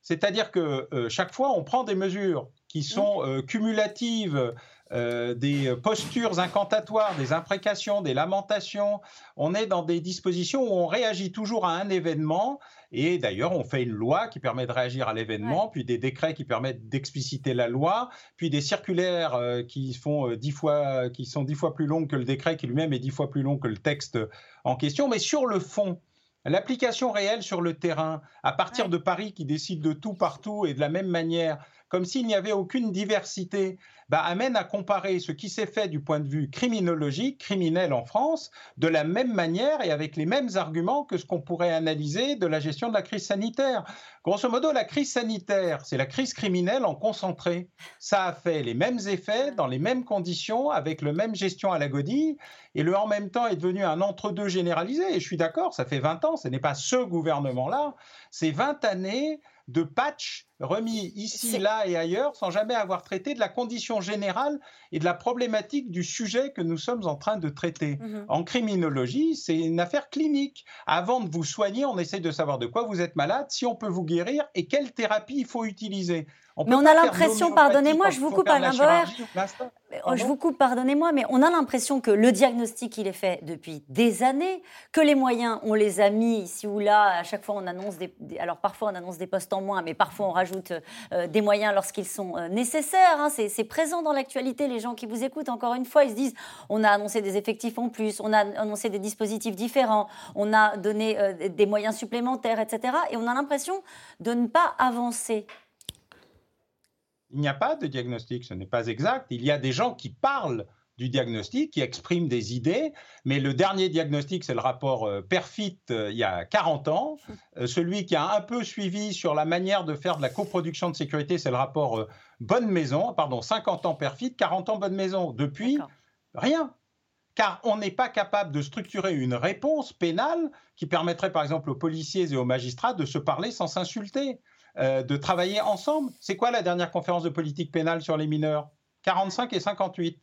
C'est-à-dire que chaque fois, on prend des mesures qui sont euh, cumulatives, euh, des postures incantatoires, des imprécations, des lamentations. On est dans des dispositions où on réagit toujours à un événement. Et d'ailleurs, on fait une loi qui permet de réagir à l'événement, puis des décrets qui permettent d'expliciter la loi, puis des circulaires euh, qui, font, euh, dix fois, qui sont dix fois plus longues que le décret, qui lui-même est dix fois plus long que le texte en question. Mais sur le fond, L'application réelle sur le terrain, à partir de Paris qui décide de tout partout et de la même manière comme s'il n'y avait aucune diversité, bah, amène à comparer ce qui s'est fait du point de vue criminologique, criminel en France, de la même manière et avec les mêmes arguments que ce qu'on pourrait analyser de la gestion de la crise sanitaire. Grosso modo, la crise sanitaire, c'est la crise criminelle en concentré. Ça a fait les mêmes effets, dans les mêmes conditions, avec le même gestion à la godille, et le en même temps est devenu un entre-deux généralisé. Et je suis d'accord, ça fait 20 ans, ce n'est pas ce gouvernement-là, c'est 20 années de patch remis ici, là et ailleurs sans jamais avoir traité de la condition générale et de la problématique du sujet que nous sommes en train de traiter. Mhm. En criminologie, c'est une affaire clinique. Avant de vous soigner, on essaye de savoir de quoi vous êtes malade, si on peut vous guérir et quelle thérapie il faut utiliser. mais on a l'impression, pardonnez-moi, je vous coupe au plastin. Oh, Je vous coupe, pardonnez-moi, mais on a l'impression que le diagnostic, il est fait depuis des années, que les moyens, on les a mis ici ou là. À chaque fois, on annonce des- alors parfois on annonce des postes en moins, mais parfois on rajoute euh, des moyens lorsqu'ils sont euh, nécessaires. hein. C'est présent dans l'actualité. Les gens qui vous écoutent, encore une fois, ils se disent on a annoncé des effectifs en plus, on a annoncé des dispositifs différents, on a donné euh, des moyens supplémentaires, etc. Et on a l'impression de ne pas avancer. Il n'y a pas de diagnostic, ce n'est pas exact. Il y a des gens qui parlent du diagnostic, qui expriment des idées, mais le dernier diagnostic, c'est le rapport euh, Perfit euh, il y a 40 ans. Euh, celui qui a un peu suivi sur la manière de faire de la coproduction de sécurité, c'est le rapport Bonne Maison, pardon, 50 ans Perfit, 40 ans Bonne Maison. Depuis, rien. Car on n'est pas capable de structurer une réponse pénale qui permettrait par exemple aux policiers et aux magistrats de se parler sans s'insulter, euh, de travailler ensemble. C'est quoi la dernière conférence de politique pénale sur les mineurs? 45 et 58.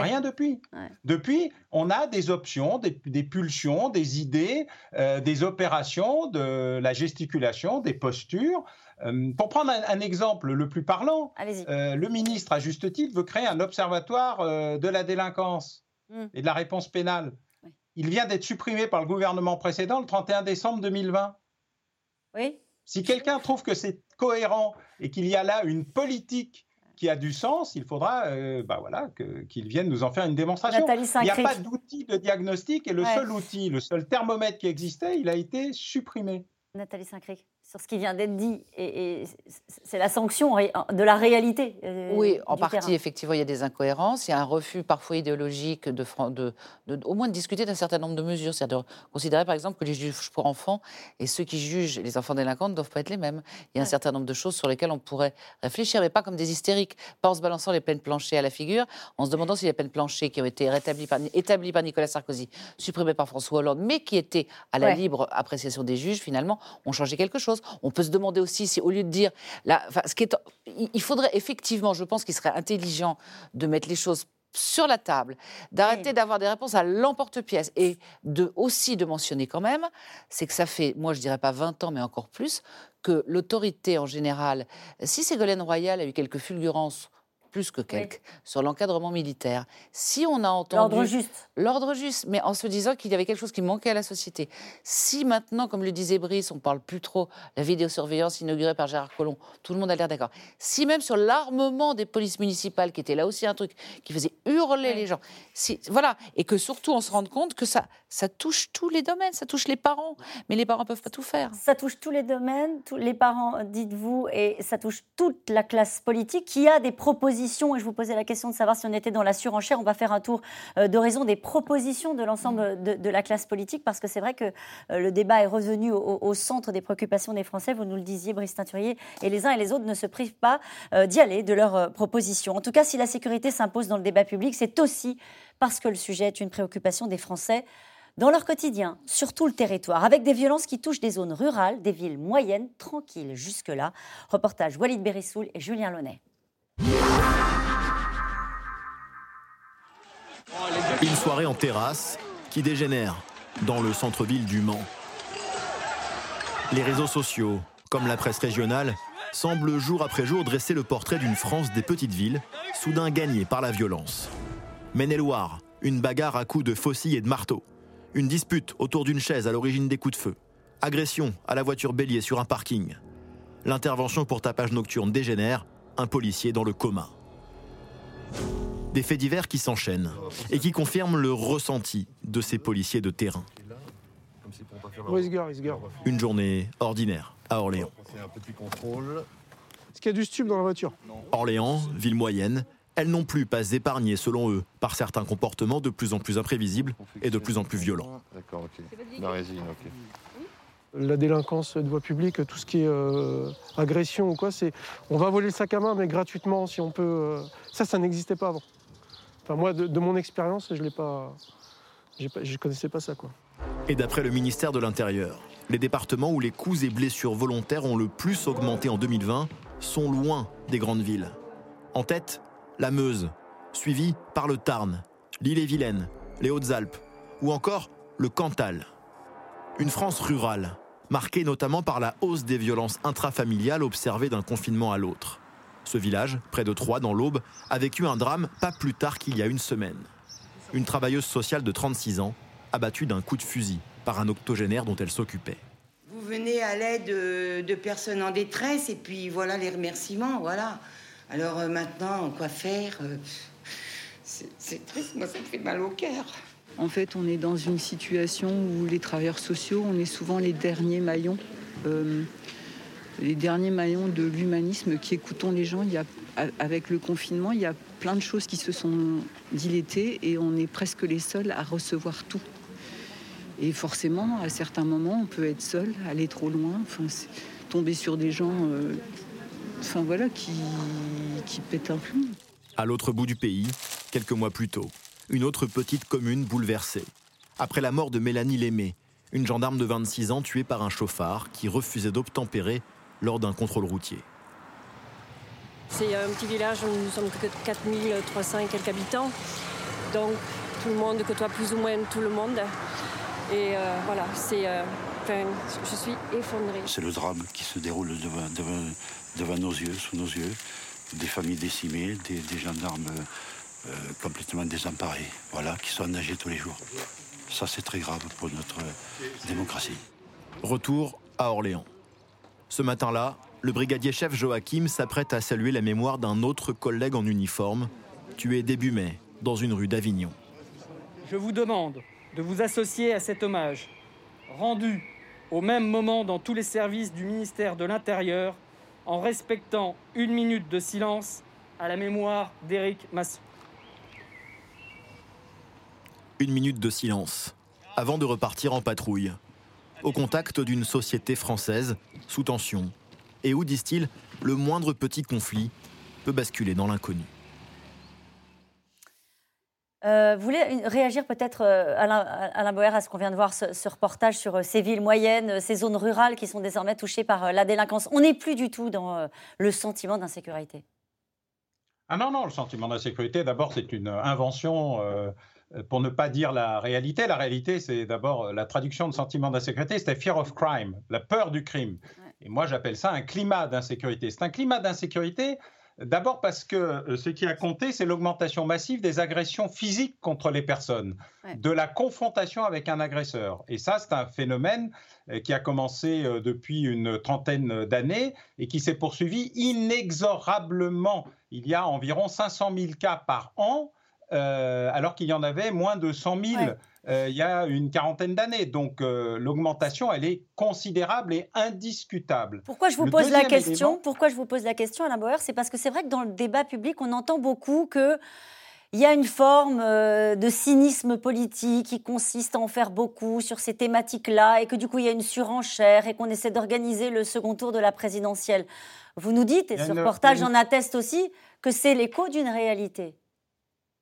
Rien depuis. Depuis, on a des options, des, des pulsions, des idées, euh, des opérations, de la gesticulation, des postures. Euh, pour prendre un, un exemple le plus parlant, euh, le ministre, à juste titre, veut créer un observatoire de la délinquance Mm. et de la réponse pénale. Il vient d'être supprimé par le gouvernement précédent le 31 décembre 2020. Oui. Si quelqu'un trouve que c'est cohérent et qu'il y a là une politique qui a du sens, il faudra euh, bah voilà, que- qu'il vienne nous en faire une démonstration. Il n'y a pas d'outil de diagnostic et le Ouais. seul outil, le seul thermomètre qui existait, il a été supprimé. Nathalie Saint-Cric, sur ce qui vient d'être dit, et, et c'est la sanction de la réalité. euh, Oui, en partie, terrain. effectivement, il y a des incohérences. Il y a un refus parfois idéologique de, fran- de, de- au moins de discuter d'un certain nombre de mesures. C'est-à-dire de considérer, par exemple, que les juges pour enfants et ceux qui jugent les enfants délinquants ne doivent pas être les mêmes. Il y a un certain nombre de choses sur lesquelles on pourrait réfléchir, mais pas comme des hystériques, pas en se balançant les peines planchées à la figure, en se demandant si les peines planchées qui ont été rétablies par, établies par Nicolas Sarkozy, supprimées par François Hollande, mais qui étaient à la Ouais. libre appréciation des juges, finalement, ont changé quelque chose. On peut se demander aussi si, au lieu de dire, là, enfin, ce qui est, il il faudrait effectivement, je pense qu'il serait intelligent de mettre les choses sur la table, d'arrêter d'avoir des réponses à l'emporte-pièce et de aussi de mentionner quand même, c'est que ça fait, moi je dirais pas 20 ans, mais encore plus, que l'autorité en général, si Ségolène Royal a eu quelques fulgurances plus que quelques, sur l'encadrement militaire. Si on a entendu... L'ordre juste. L'ordre juste, mais en se disant qu'il y avait quelque chose qui manquait à la société. Si maintenant, comme le disait Brice, on parle plus trop la vidéosurveillance inaugurée par Gérard Collomb, tout le monde a l'air d'accord. Si même sur l'armement des polices municipales, qui était là aussi un truc qui faisait hurler les gens, si, voilà, et que surtout on se rende compte que ça, ça touche tous les domaines, ça touche les parents, mais les parents peuvent pas tout faire. Ça touche tous les domaines, tous les parents, dites-vous, et ça touche toute la classe politique qui a des propositions. Et je vous posais la question de savoir si on était dans la surenchère. On va faire un tour euh, d'horizon des propositions de l'ensemble de, de la classe politique, parce que c'est vrai que euh, le débat est revenu au, au centre des préoccupations des Français. Vous nous le disiez, Brice Teinturier, et les uns et les autres ne se privent pas euh, d'y aller, de leurs propositions. En tout cas, si la sécurité s'impose dans le débat public, c'est aussi parce que le sujet est une préoccupation des Français dans leur quotidien, sur tout le territoire, avec des violences qui touchent des zones rurales, des villes moyennes, tranquilles jusque-là. Reportage Walid Berissoul et Julien Launay. Une soirée en terrasse qui dégénère dans le centre-ville du Mans. Les réseaux sociaux, comme la presse régionale, semblent jour après jour dresser le portrait d'une France des petites villes, soudain gagnée par la violence. Maine-et-Loire, une bagarre à coups de faucilles et de marteau. Une dispute autour d'une chaise à l'origine des coups de feu. Agression à la voiture bélier sur un parking. L'intervention pour tapage nocturne dégénère, un policier dans le coma. Des faits divers qui s'enchaînent et qui confirment le ressenti de ces policiers de terrain. Une journée ordinaire à Orléans. Est-ce qu'il y a du stupre dans la voiture? Orléans, ville moyenne, elles n'ont plus pas épargnées, selon eux, par certains comportements de plus en plus imprévisibles et de plus en plus violents. D'accord, ok. La résine, ok. La délinquance de voie publique, tout ce qui est euh, agression ou quoi, c'est on va voler le sac à main, mais gratuitement si on peut. euh, Ça, ça n'existait pas avant. Enfin, moi, de, mon expérience, je l'ai pas, connaissais pas ça, quoi. Et d'après le ministère de l'Intérieur, les départements où les coups et blessures volontaires ont le plus augmenté en 2020 sont loin des grandes villes. En tête, la Meuse, suivie par le Tarn, l'Île-et-Vilaine, les Hautes-Alpes ou encore le Cantal. Une France rurale, marquée notamment par la hausse des violences intrafamiliales observées d'un confinement à l'autre. Ce village, près de Troyes dans l'Aube, a vécu un drame pas plus tard qu'il y a une semaine. Une travailleuse sociale de 36 ans, abattue d'un coup de fusil par un octogénaire dont elle s'occupait. Vous venez à l'aide de, de personnes en détresse et puis voilà les remerciements, voilà. Alors euh, maintenant, quoi faire euh, c'est triste, moi ça me fait mal au cœur. En fait, on est dans une situation où les travailleurs sociaux, on est souvent les derniers maillons, euh, les derniers maillons de l'humanisme qui écoutons les gens. Avec le confinement, il y a plein de choses qui se sont dilétées et on est presque les seuls à recevoir tout. Et forcément, à certains moments, on peut être seul, aller trop loin, tomber sur des gens, euh, voilà, qui, qui pètent un plomb. À l'autre bout du pays, quelques mois plus tôt, une autre petite commune bouleversée. Après la mort de Mélanie Lémé, une gendarme de 26 ans tuée par un chauffard qui refusait d'obtempérer lors d'un contrôle routier. C'est un petit village où nous sommes que 4300 et quelques habitants. Donc tout le monde côtoie plus ou moins tout le monde. Et euh, voilà, c'est. euh, enfin, je suis effondrée. C'est le drame qui se déroule devant, devant- devant nos yeux, sous nos yeux. Des familles décimées, des, des gendarmes euh, euh, complètement désemparés, voilà, qui sont nagés tous les jours. Ça, c'est très grave pour notre démocratie. Retour à Orléans. Ce matin-là, le brigadier chef Joachim s'apprête à saluer la mémoire d'un autre collègue en uniforme, tué début mai dans une rue d'Avignon. Je vous demande de vous associer à cet hommage, rendu au même moment dans tous les services du ministère de l'Intérieur, en respectant une minute de silence à la mémoire d'Éric Masson. Une minute de silence, avant de repartir en patrouille, au contact d'une société française sous tension, et où, disent-ils, le moindre petit conflit peut basculer dans l'inconnu. Euh, vous voulez réagir peut-être, euh, Alain, Alain Boer, à ce qu'on vient de voir, ce, ce reportage sur euh, ces villes moyennes, ces zones rurales qui sont désormais touchées par la délinquance On n'est plus du tout dans le sentiment d'insécurité. Ah non, non, le sentiment d'insécurité, d'abord, c'est une invention, euh, pour ne pas dire la réalité. La réalité, c'est d'abord euh, la traduction de sentiment d'insécurité, c'était fear of crime, la peur du crime. Et moi, j'appelle ça un climat d'insécurité. C'est un climat d'insécurité, d'abord parce que euh, ce qui a compté, c'est l'augmentation massive des agressions physiques contre les personnes, de la confrontation avec un agresseur. Et ça, c'est un phénomène euh, qui a commencé euh, depuis une trentaine d'années et qui s'est poursuivi inexorablement. Il y a environ 500 000 cas par an, euh, alors qu'il y en avait moins de 100 000 euh, il y a une quarantaine d'années. Donc euh, l'augmentation, elle est considérable et indiscutable. Pourquoi je vous Le pose la question élément- Pourquoi je vous pose la question, Alain Bauer? C'est parce que c'est vrai que dans le débat public, on entend beaucoup que il y a une forme de cynisme politique qui consiste à en faire beaucoup sur ces thématiques-là et que du coup il y a une surenchère et qu'on essaie d'organiser le second tour de la présidentielle. Vous nous dites, et ce reportage une- en atteste aussi, que c'est l'écho d'une réalité.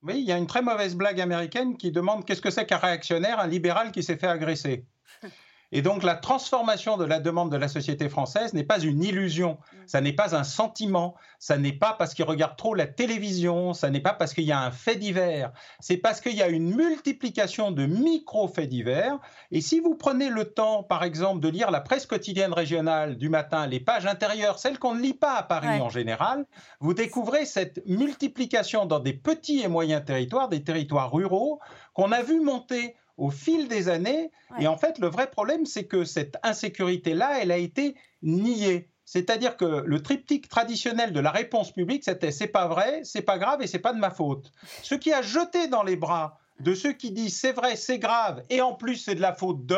Oui, il y a une très mauvaise blague américaine qui demande qu'est-ce que c'est qu'un réactionnaire, un libéral qui s'est fait agresser. Et donc la transformation de la demande de la société française n'est pas une illusion, ça n'est pas un sentiment, ça n'est pas parce qu'il regarde trop la télévision, ça n'est pas parce qu'il y a un fait divers, c'est parce qu'il y a une multiplication de micro-faits divers. Et si vous prenez le temps, par exemple, de lire la presse quotidienne régionale du matin, les pages intérieures, celles qu'on ne lit pas à Paris Ouais. en général, vous découvrez cette multiplication dans des petits et moyens territoires, des territoires ruraux, qu'on a vu monter au fil des années. Et en fait, le vrai problème, c'est que cette insécurité-là, elle a été niée. C'est-à-dire que le triptyque traditionnel de la réponse publique, c'était c'est pas vrai, c'est pas grave et c'est pas de ma faute. Ce qui a jeté dans les bras de ceux qui disent c'est vrai, c'est grave et en plus c'est de la faute de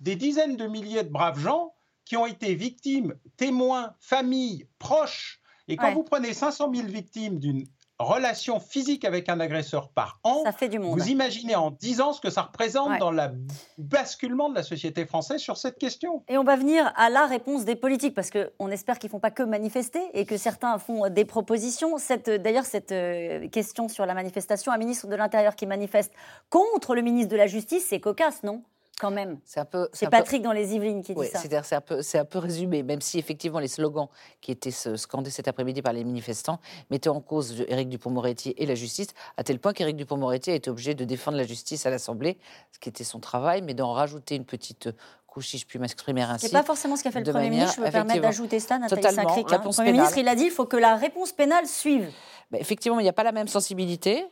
des dizaines de milliers de braves gens qui ont été victimes, témoins, familles, proches Et quand Ouais. vous prenez 500 000 victimes d'une relation physique avec un agresseur par an, Ça fait du monde. vous imaginez en 10 ans ce que ça représente Ouais. dans le basculement de la société française sur cette question. Et on va venir à la réponse des politiques, parce qu'on espère qu'ils ne font pas que manifester et que certains font des propositions. D'ailleurs, cette euh, question sur la manifestation, un ministre de l'Intérieur qui manifeste contre le ministre de la Justice, c'est cocasse, non? Quand même. C'est un peu. C'est peu- Patrick dans les Yvelines qui dit Oui, ça. c'est un peu, c'est un peu résumé, même si effectivement les slogans qui étaient scandés cet après-midi par les manifestants mettaient en cause Éric Dupond-Moretti et la justice, à tel point qu'Éric Dupond-Moretti a été obligé de défendre la justice à l'Assemblée, ce qui était son travail, mais d'en rajouter une petite couche, si je puis m'exprimer ainsi. C'est pas forcément ce qu'a fait le Premier ministre. Je me permets d'ajouter ça, Nathalie Totalement, hein. Le Premier pénale. ministre, il a dit il faut que la réponse pénale suive. Ben, effectivement, il n'y a pas la même sensibilité,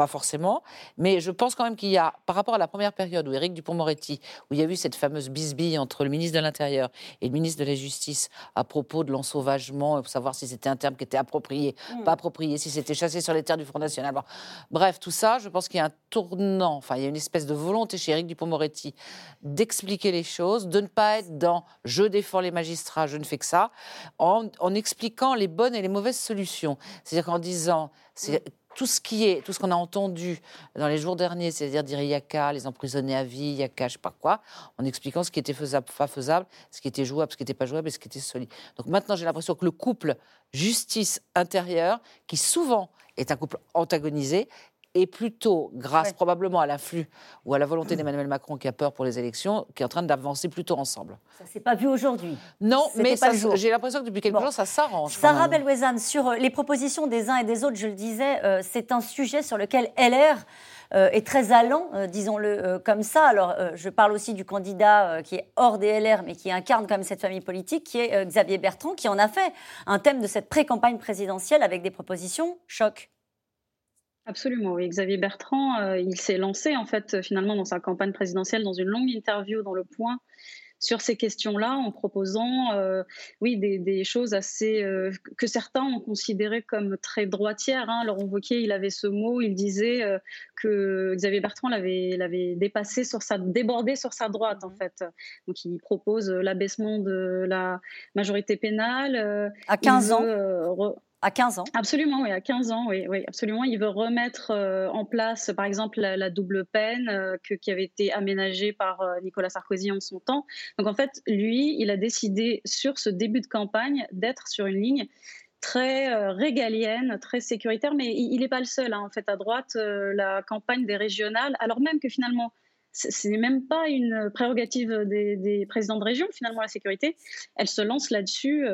pas forcément, mais je pense quand même qu'il y a, par rapport à la première période où Éric Dupond-Moretti, où il y a eu cette fameuse bisbille entre le ministre de l'Intérieur et le ministre de la Justice à propos de l'ensauvagement, pour savoir si c'était un terme qui était approprié, Mm. pas approprié, si c'était chassé sur les terres du Front National. Bon, bref, tout ça, je pense qu'il y a un tournant, enfin, il y a une espèce de volonté chez Éric Dupond-Moretti d'expliquer les choses, de ne pas être dans je défends les magistrats, je ne fais que ça, en, en expliquant les bonnes et les mauvaises solutions. C'est-à-dire qu'en disant, c'est tout ce qui est, tout ce qu'on a entendu dans les jours derniers, c'est-à-dire dire il y a qu'à les emprisonner à vie, il y a qu'à je sais pas quoi, en expliquant ce qui était faisable, pas faisable, ce qui était jouable, ce qui n'était pas jouable et ce qui était solide. Donc maintenant, j'ai l'impression que le couple justice-intérieur, qui souvent est un couple antagonisé, est plutôt, grâce probablement à l'afflux ou à la volonté d'Emmanuel Macron qui a peur pour les élections, qui est en train d'avancer plutôt ensemble. Ça s'est pas vu aujourd'hui. Non, mais j'ai l'impression que depuis quelques Bon. jours, ça s'arrange. Sarah. Belwezan, sur euh, les propositions des uns et des autres, je le disais, euh, c'est un sujet sur lequel LR euh, est très allant, disons-le comme ça. Alors, je parle aussi du candidat qui est hors des LR, mais qui incarne quand même cette famille politique, qui est Xavier Bertrand, qui en a fait un thème de cette pré-campagne présidentielle avec des propositions choc. Absolument, oui. Xavier Bertrand, euh, il s'est lancé en fait euh, finalement dans sa campagne présidentielle dans une longue interview dans Le Point sur ces questions-là, en proposant, euh, oui, des, des choses assez euh, que certains ont considérées comme très droitières. Hein. Laurent Wauquiez, il avait ce mot, il disait euh, que Xavier Bertrand l'avait dépassé sur sa, débordé sur sa droite en fait. Donc il propose l'abaissement de la majorité pénale À il 15 ans. veut, re- À 15 ans. Absolument, oui, à 15 ans, oui, oui, absolument. Il veut remettre euh, en place, par exemple, la, double peine euh, que- qui avait été aménagée par euh, Nicolas Sarkozy en son temps. Donc, en fait, lui, il a décidé, sur ce début de campagne, d'être sur une ligne très régalienne, très sécuritaire, mais il n'est pas le seul. hein. En fait, à droite, la campagne des régionales, alors même que finalement, ce n'est même pas une prérogative des, présidents de région, finalement, la sécurité, elle se lance là-dessus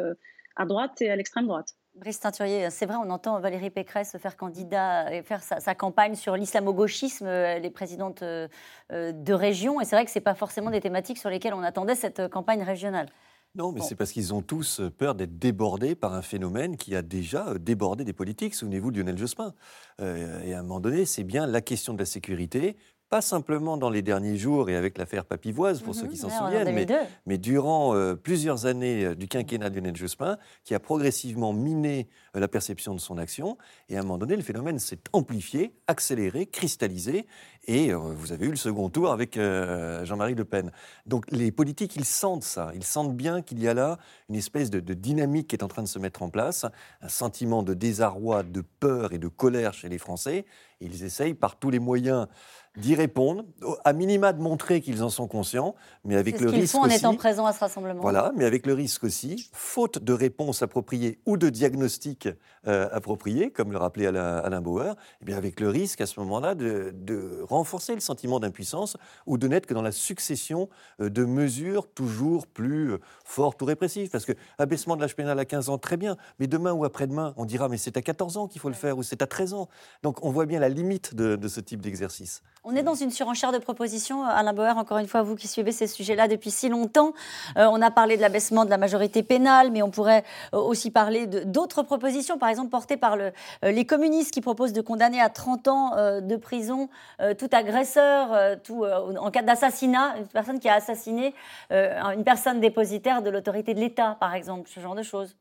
à droite et à l'extrême droite. Brice Teinturier, c'est vrai, on entend Valérie Pécresse se faire candidat et faire sa, sa campagne sur l'islamo-gauchisme, euh, les présidentes euh, euh, de région, et c'est vrai que ce n'est pas forcément des thématiques sur lesquelles on attendait cette euh, campagne régionale. Non, mais c'est parce qu'ils ont tous peur d'être débordés par un phénomène qui a déjà euh, débordé des politiques. Souvenez-vous de Lionel Jospin. Euh, et à un moment donné, c'est bien la question de la sécurité, pas simplement dans les derniers jours et avec l'affaire Papivoise, pour ceux qui s'en Mhm. ouais, en souviennent, mais, 2002. mais durant euh, plusieurs années euh, du quinquennat de Lionel Jospin, qui a progressivement miné euh, la perception de son action. Et à un moment donné, le phénomène s'est amplifié, accéléré, cristallisé. Et euh, vous avez eu le second tour avec Jean-Marie Le Pen. Donc les politiques, ils sentent ça. Ils sentent bien qu'il y a là une espèce de, de dynamique qui est en train de se mettre en place, un sentiment de désarroi, de peur et de colère chez les Français. Et ils essayent par tous les moyens d'y répondre, à minima de montrer qu'ils en sont conscients, mais avec ce le qu'ils risque font en aussi, étant présents à ce rassemblement. voilà, mais avec le risque aussi, faute de réponse appropriée ou de diagnostic euh, approprié, comme le rappelait Alain, Alain Bauer, eh bien avec le risque à ce moment-là de, de renforcer le sentiment d'impuissance ou de n'être que dans la succession euh, de mesures toujours plus euh, fortes ou répressives. Parce que abaissement de l'âge pénal à 15 ans, très bien, mais demain ou après-demain, on dira mais c'est à 14 ans qu'il faut le faire ou c'est à 13 ans. Donc on voit bien la limite de, de ce type d'exercice. On est dans une surenchère de propositions. Alain Bauer, encore une fois, vous qui suivez ces sujets-là depuis si longtemps, euh, on a parlé de l'abaissement de la majorité pénale, mais on pourrait euh, aussi parler d'autres propositions, par exemple portées par euh, les communistes qui proposent de condamner à 30 ans de prison tout agresseur, en cas d'assassinat, une personne qui a assassiné une personne dépositaire de l'autorité de l'État, par exemple, ce genre de choses.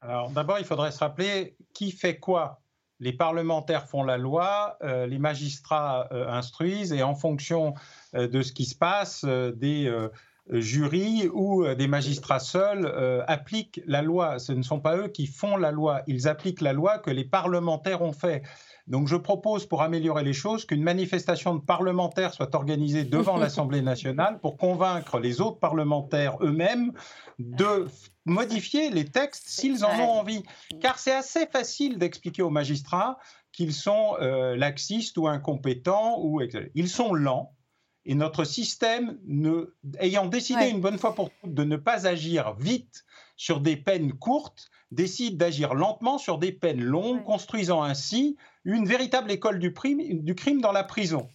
Alors d'abord, il faudrait se rappeler qui fait quoi. Les parlementaires font la loi, euh, les magistrats euh, instruisent et en fonction euh, de ce qui se passe, des, euh, jury ou des magistrats seuls appliquent la loi. Ce ne sont pas eux qui font la loi, ils appliquent la loi que les parlementaires ont fait. Donc je propose, pour améliorer les choses, qu'une manifestation de parlementaires soit organisée devant l'Assemblée nationale pour convaincre les autres parlementaires eux-mêmes de modifier les textes s'ils en ont envie. Car c'est assez facile d'expliquer aux magistrats qu'ils sont euh, laxistes ou incompétents. ou Ils sont lents. Et notre système, ayant décidé une bonne fois pour toutes de ne pas agir vite sur des peines courtes, décide d'agir lentement sur des peines longues, construisant ainsi une véritable école du, crime dans la prison.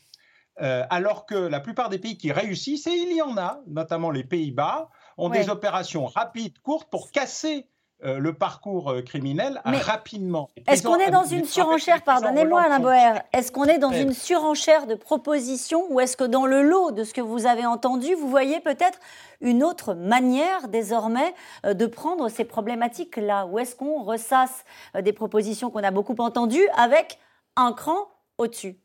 Euh, alors que la plupart des pays qui réussissent, et il y en a, notamment les Pays-Bas, ont des opérations rapides, courtes, pour casser euh, le parcours euh, criminel rapidement. Est-ce qu'on est dans une surenchère, pardonnez-moi Alain Boer, est-ce qu'on est dans une surenchère de propositions ou est-ce que dans le lot de ce que vous avez entendu, vous voyez peut-être une autre manière désormais euh, de prendre ces problématiques-là Ou est-ce qu'on ressasse des propositions qu'on a beaucoup entendues avec un cran au-dessus?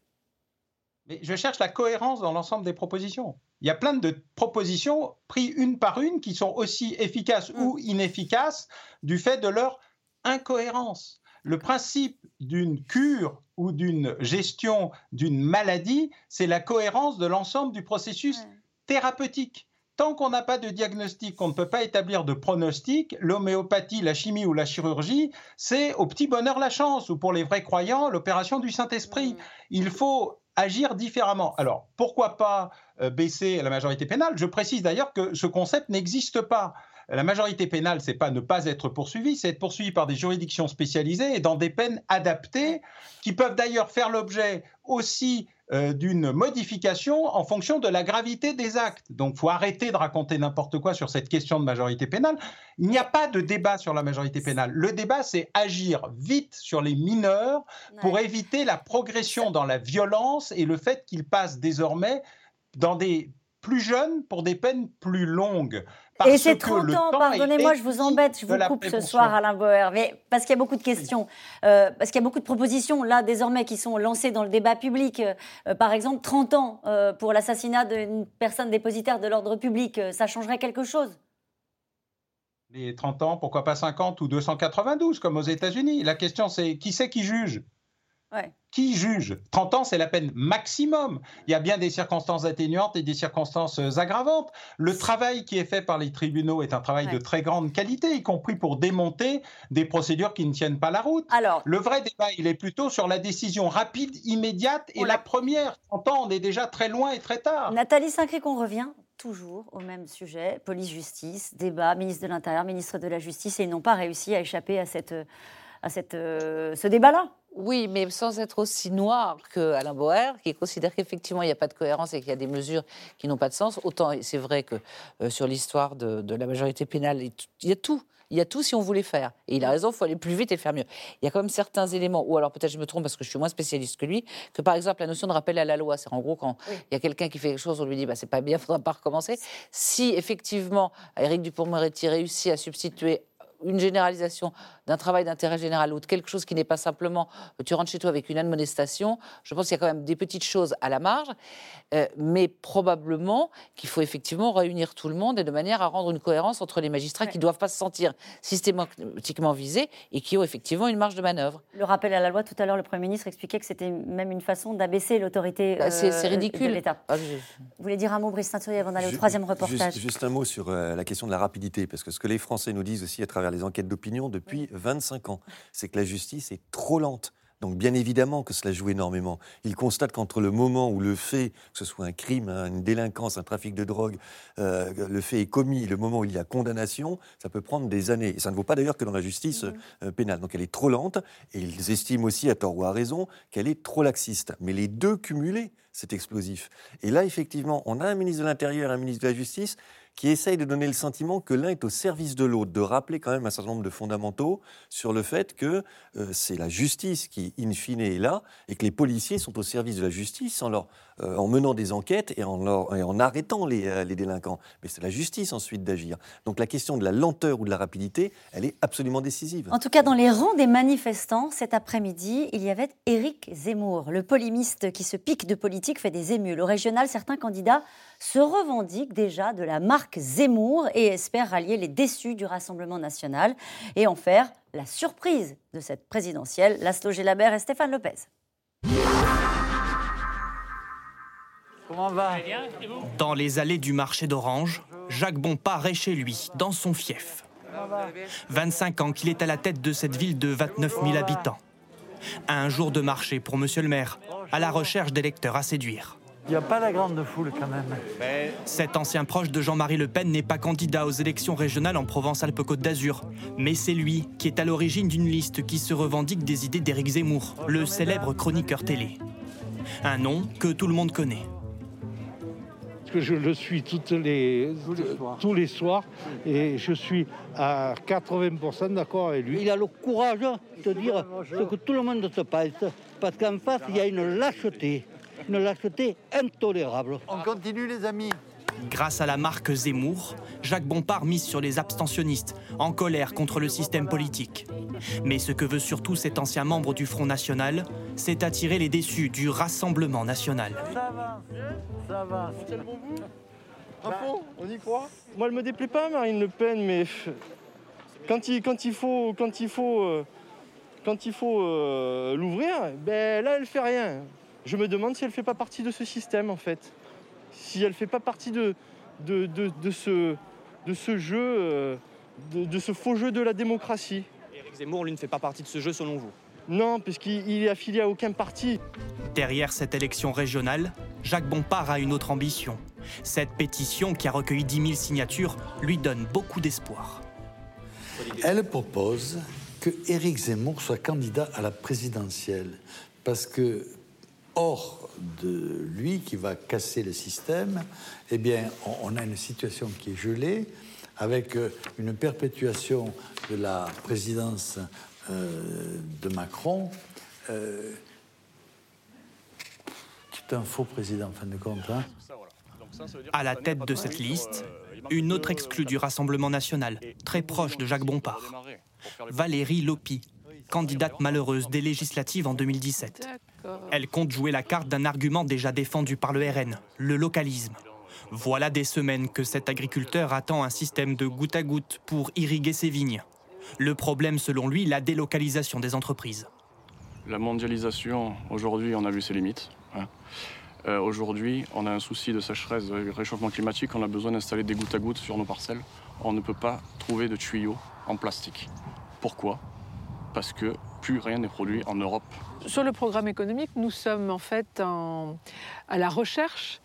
Mais je cherche la cohérence dans l'ensemble des propositions il y a plein de propositions prises une par une qui sont aussi efficaces ou mm. inefficaces du fait de leur incohérence. Le principe d'une cure ou d'une gestion d'une maladie, c'est la cohérence de l'ensemble du processus thérapeutique. Tant qu'on n'a pas de diagnostic, qu'on ne peut pas établir de pronostic, l'homéopathie, la chimie ou la chirurgie, c'est au petit bonheur la chance, ou pour les vrais croyants, l'opération du Saint-Esprit. Mm. Il faut agir différemment. Alors, pourquoi pas euh, baisser la majorité pénale? Je précise d'ailleurs que ce concept n'existe pas. La majorité pénale, c'est pas ne pas être poursuivi, c'est être poursuivi par des juridictions spécialisées et dans des peines adaptées, qui peuvent d'ailleurs faire l'objet aussi euh, d'une modification en fonction de la gravité des actes. Donc, faut arrêter de raconter n'importe quoi sur cette question de majorité pénale. Il n'y a pas de débat sur la majorité pénale. Le débat, c'est agir vite sur les mineurs pour éviter la progression dans la violence et le fait qu'ils passent désormais dans des plus jeunes pour des peines plus longues. Et c'est 30 ans, pardonnez-moi, je vous embête, je vous coupe ce soir, Alain mais parce qu'il y a beaucoup de questions, euh, parce qu'il y a beaucoup de propositions, là, désormais, qui sont lancées dans le débat public. Euh, par exemple, 30 ans euh, pour l'assassinat d'une personne dépositaire de l'ordre public, ça changerait quelque chose? Les 30 ans, pourquoi pas 50 ou 292, comme aux États-Unis? La question, c'est qui c'est qui juge? Qui juge? 30 ans, c'est la peine maximum. Il y a bien des circonstances atténuantes et des circonstances euh, aggravantes. Le travail qui est fait par les tribunaux est un travail de très grande qualité, y compris pour démonter des procédures qui ne tiennent pas la route. Alors, le vrai débat, il est plutôt sur la décision rapide, immédiate et la première. 30 ans, on est déjà très loin et très tard. Nathalie Saint-Cric, on revient toujours au même sujet, police-justice, débat, ministre de l'Intérieur, ministre de la Justice, et ils n'ont pas réussi à échapper à, cette, à cette, euh, ce débat-là. Oui, mais sans être aussi noir que Alain Boer, qui considère qu'effectivement il n'y a pas de cohérence et qu'il y a des mesures qui n'ont pas de sens. Autant c'est vrai que euh, sur l'histoire de, la majorité pénale, il y a tout. Il y a tout si on voulait faire. Et il a raison, il faut aller plus vite et faire mieux. Il y a quand même certains éléments, ou alors peut-être je me trompe parce que je suis moins spécialiste que lui, que par exemple la notion de rappel à la loi, c'est en gros quand il y a quelqu'un qui fait quelque chose, on lui dit bah, c'est pas bien, il faudra pas recommencer. Si effectivement Éric Dupond-Moretti réussit à substituer une généralisation d'un travail d'intérêt général ou de quelque chose qui n'est pas simplement euh, tu rentres chez toi avec une admonestation, je pense qu'il y a quand même des petites choses à la marge, euh, mais probablement qu'il faut effectivement réunir tout le monde et de manière à rendre une cohérence entre les magistrats qui ne doivent pas se sentir systématiquement visés et qui ont effectivement une marge de manœuvre. Le rappel à la loi, tout à l'heure, le Premier ministre expliquait que c'était même une façon d'abaisser l'autorité bah, c'est, euh, ridicule. de l'État. Ah, Vous voulez dire un mot, Brice Teinturier, avant d'aller au troisième reportage juste, un mot sur la question de la rapidité, parce que ce que les Français nous disent aussi à travers les enquêtes d'opinion depuis 25 ans. C'est que la justice est trop lente. Donc bien évidemment que cela joue énormément. Il constate qu'entre le moment où le fait, que ce soit un crime, une délinquance, un trafic de drogue, euh, le fait est commis, le moment où il y a condamnation, ça peut prendre des années. Et ça ne vaut pas d'ailleurs que dans la justice euh, pénale. Donc elle est trop lente, et ils estiment aussi, à tort ou à raison, qu'elle est trop laxiste. Mais les deux cumulés, c'est explosif. Et là, effectivement, on a un ministre de l'Intérieur un ministre de la Justice qui essaye de donner le sentiment que l'un est au service de l'autre, de rappeler quand même un certain nombre de fondamentaux sur le fait que euh, c'est la justice qui, in fine, est là, et que les policiers sont au service de la justice en, leur, euh, en menant des enquêtes et en, en arrêtant les, euh, les, délinquants. Mais c'est la justice ensuite d'agir. Donc la question de la lenteur ou de la rapidité, elle est absolument décisive. En tout cas, dans les rangs des manifestants, cet après-midi, il y avait Éric Zemmour, le polémiste qui se pique de politique, fait des émules. Au régional, certains candidats se revendiquent déjà de la marque marque Zemmour et espère rallier les déçus du Rassemblement national et en faire la surprise de cette présidentielle. Laszlo Gélabert et Stéphane Lopez. Comment va? Dans les allées du marché d'Orange, Jacques Bompard est chez lui, dans son fief. 25 ans qu'il est à la tête de cette ville de 29 000 habitants. Un jour de marché pour monsieur le maire, à la recherche d'électeurs à séduire. Il n'y a pas la grande foule quand même. Cet ancien proche de Jean-Marie Le Pen n'est pas candidat aux élections régionales en Provence-Alpes-Côte d'Azur. Mais c'est lui qui est à l'origine d'une liste qui se revendique des idées d'Éric Zemmour, le célèbre chroniqueur télé. Un nom que tout le monde connaît que je le suis toutes les, tous, les soirs et je suis à 80% d'accord avec lui. Il a le courage de dire ce que tout le monde se pense, parce qu'en face, il y a une lâcheté, une lâcheté intolérable. On continue les amis. Grâce à la marque Zemmour, Jacques Bompard mise sur les abstentionnistes, en colère contre le système politique. Mais ce que veut surtout cet ancien membre du Front National, c'est attirer les déçus du Rassemblement National. Ça va, ça va. C'est le bon bout on y croit? Moi, elle me déplaît pas, Marine Le Pen, mais quand il, quand il faut, quand il faut, euh, quand il faut euh, l'ouvrir, ben là, elle fait rien. Je me demande si elle fait pas partie de ce système, en fait si elle ne fait pas partie de, de, ce, de ce jeu, euh, de, ce faux jeu de la démocratie. Éric Zemmour, lui, ne fait pas partie de ce jeu selon vous? Non, puisqu'il est affilié à aucun parti. Derrière cette élection régionale, Jacques Bompard a une autre ambition. Cette pétition, qui a recueilli 10 000 signatures, lui donne beaucoup d'espoir. Elle propose que Éric Zemmour soit candidat à la présidentielle. Parce que hors de lui qui va casser le système, eh bien, on, a une situation qui est gelée avec euh, une perpétuation de la présidence euh, de Macron. Euh, c'est un faux président, en fin de compte. Hein. À la tête de cette liste, une autre exclue du Rassemblement national, très proche de Jacques Bompard, Valérie Lopi, candidate malheureuse des législatives en 2017. Elle compte jouer la carte d'un argument déjà défendu par le RN, le localisme. Voilà des semaines que cet agriculteur attend un système de goutte à goutte pour irriguer ses vignes. Le problème, selon lui, la délocalisation des entreprises. La mondialisation, aujourd'hui, on a vu ses limites. Hein. Euh, aujourd'hui, on a un souci de sécheresse, de réchauffement climatique. On a besoin d'installer des gouttes à gouttes sur nos parcelles. On ne peut pas trouver de tuyaux en plastique. Pourquoi? Parce que plus rien n'est produit en Europe. Sur le programme économique, nous sommes en fait à la recherche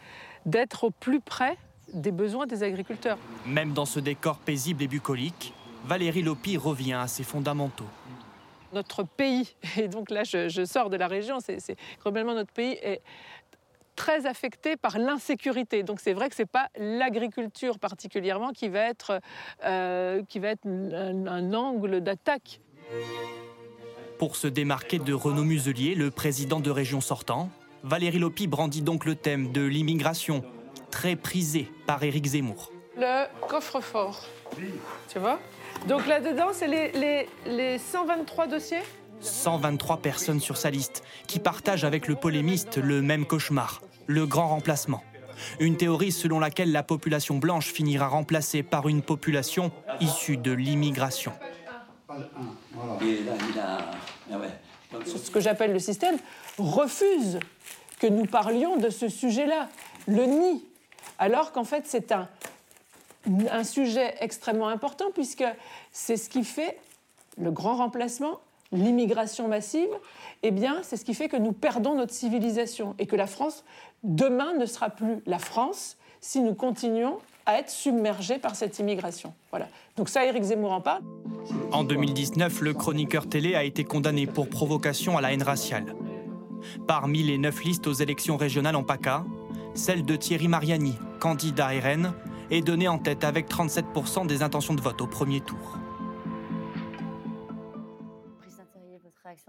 d'être au plus près des besoins des agriculteurs. Même dans ce décor paisible et bucolique, Valérie Lopi revient à ses fondamentaux. Notre pays, et donc là je, je sors de la région, c'est globalement notre pays est très affecté par l'insécurité. Donc c'est vrai que ce n'est pas l'agriculture particulièrement qui va être, euh, qui va être un angle d'attaque pour se démarquer de Renaud Muselier, le président de région sortant, Valérie Lopi brandit donc le thème de l'immigration, très prisé par Éric Zemmour. Le coffre-fort, tu vois? Donc là-dedans, c'est les, les 123 dossiers? 123 personnes sur sa liste, qui partagent avec le polémiste le même cauchemar, le grand remplacement. Une théorie selon laquelle la population blanche finira remplacée par une population issue de l'immigration. Ah ce que j'appelle le système, refuse que nous parlions de ce sujet-là, le nie, alors qu'en fait c'est un, un sujet extrêmement important puisque c'est ce qui fait le grand remplacement, l'immigration massive, eh bien c'est ce qui fait que nous perdons notre civilisation et que la France demain ne sera plus la France si nous continuons à être submergés par cette immigration. Donc ça, Éric Zemmour en parle. En 2019, le chroniqueur télé a été condamné pour provocation à la haine raciale. Parmi les neuf listes aux élections régionales en PACA, celle de Thierry Mariani, candidat RN, est donnée en tête avec 37% des intentions de vote au premier tour.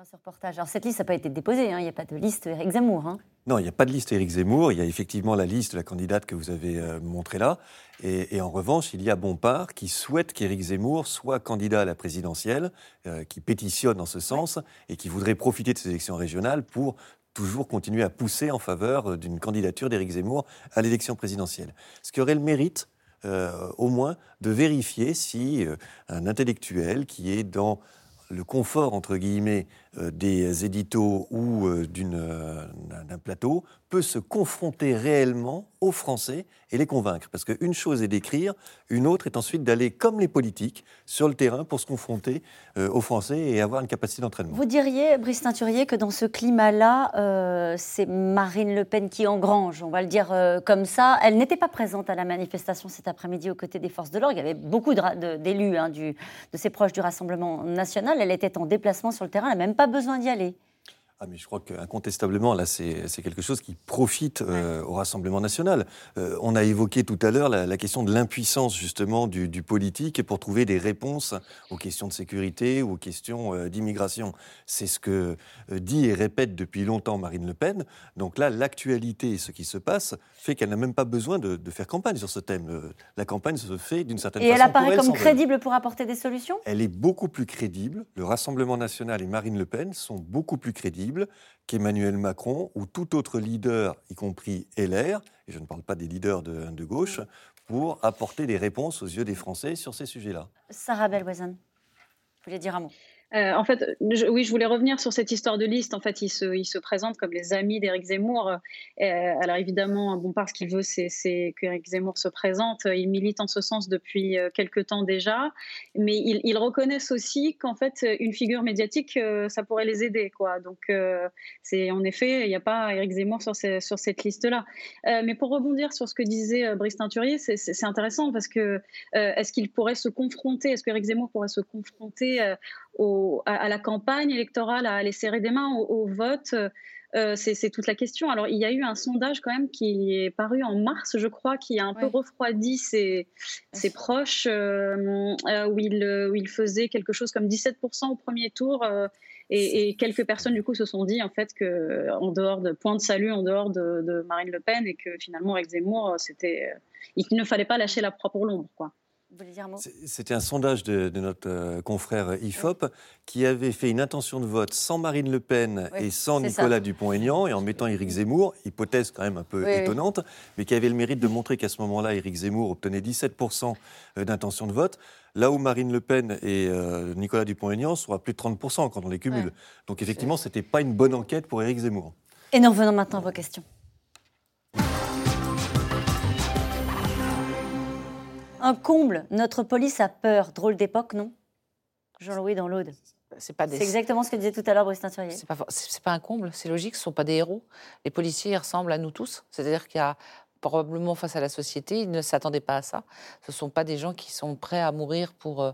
Ce reportage. Alors cette liste n'a pas été déposée, hein. il n'y a pas de liste Éric Zemmour. Hein. Non, il n'y a pas de liste Éric Zemmour, il y a effectivement la liste de la candidate que vous avez euh, montrée là. Et, en revanche, il y a Bompard qui souhaite qu'Éric Zemmour soit candidat à la présidentielle, euh, qui pétitionne en ce sens et qui voudrait profiter de ces élections régionales pour toujours continuer à pousser en faveur euh, d'une candidature d'Éric Zemmour à l'élection présidentielle. Ce qui aurait le mérite au moins de vérifier si un intellectuel qui est dans le confort, entre guillemets, des éditos ou euh, euh, d'un plateau peut se confronter réellement aux Français et les convaincre. Parce qu'une chose est d'écrire, une autre est ensuite d'aller, comme les politiques, sur le terrain pour se confronter euh, aux Français et avoir une capacité d'entraînement. Vous diriez, Brice Teinturier, que dans ce climat-là, euh, c'est Marine Le Pen qui engrange, on va le dire euh, comme ça. Elle n'était pas présente à la manifestation cet après-midi aux côtés des forces de l'ordre. Il y avait beaucoup d'élus, hein, de ses proches du Rassemblement national. Elle était en déplacement sur le terrain, elle n'a même pas besoin d'y aller. Ah, mais je crois qu'incontestablement, là, c'est quelque chose qui profite euh, au Rassemblement national. Euh, on a évoqué tout à l'heure la, la question de l'impuissance, justement, du, du politique pour trouver des réponses aux questions de sécurité ou aux questions euh, d'immigration. C'est ce que dit et répète depuis longtemps Marine Le Pen. Donc là, l'actualité et ce qui se passe fait qu'elle n'a même pas besoin de, de faire campagne sur ce thème. La campagne se fait d'une certaine Et façon. elle apparaît pour elle, comme crédible pour apporter des solutions? Elle est beaucoup plus crédible. Le Rassemblement national et Marine Le Pen sont beaucoup plus crédibles qu'Emmanuel Macron ou tout autre leader, y compris LR, et je ne parle pas des leaders de, gauche, pour apporter des réponses aux yeux des Français sur ces sujets-là. Sarah Belwazan, vous voulez dire un mot? Euh, en fait, oui, je voulais revenir sur cette histoire de liste. En fait, il se, il se présente comme les amis d'Éric Zemmour. Euh, alors évidemment, bon, parce qu'il veut, c'est, qu'Éric Zemmour se présente. Il milite en ce sens depuis euh, quelque temps déjà, mais ils, ils reconnaissent aussi qu'en fait, une figure médiatique, ça pourrait les aider, quoi. Donc, en effet, il n'y a pas Éric Zemmour sur, cette liste-là. Mais pour rebondir sur ce que disait Brice Teinturier, c'est, intéressant parce que est-ce qu'il pourrait se confronter, est-ce qu'Éric Zemmour pourrait se confronter au- à, à la campagne électorale, à les serrer des mains au, au vote Euh, c'est c'est toute la question. Alors, il y a eu un sondage quand même qui est paru en mars, je crois, qui a un peu refroidi ses, ses proches, euh, euh, où, il, euh, où il faisait quelque chose comme 17% au premier tour. euh, et, et quelques personnes, du coup, se sont dit, en fait, que en dehors de point de salut, en dehors de, de Marine Le Pen, et que finalement, avec Zemmour, c'était, il ne fallait pas lâcher la proie pour l'ombre, quoi. C'était un sondage de, de notre euh, confrère IFOP qui avait fait une intention de vote sans Marine Le Pen Oui, et sans. Nicolas Dupont-Aignan et en mettant Éric Zemmour, hypothèse quand même un peu Oui, étonnante, mais qui avait le mérite de montrer qu'à ce moment-là, Éric Zemmour obtenait 17% d'intention de vote, là où Marine Le Pen et euh, Nicolas Dupont-Aignan sont à plus de 30% quand on les cumule. Donc effectivement, ce n'était pas une bonne enquête pour Éric Zemmour. Et nous revenons maintenant à vos questions. Un comble, notre police a peur. Drôle d'époque, non? Jean-Louis dans l'Aude. C'est des- exactement ce que disait tout à l'heure Brice Teinturier. C'est pas, pas un comble, c'est logique, ce ne sont pas des héros. Les policiers ressemblent à nous tous. C'est-à-dire qu'il y a probablement face à la société, ils ne s'attendaient pas à ça. Ce ne sont pas des gens qui sont prêts à mourir pour,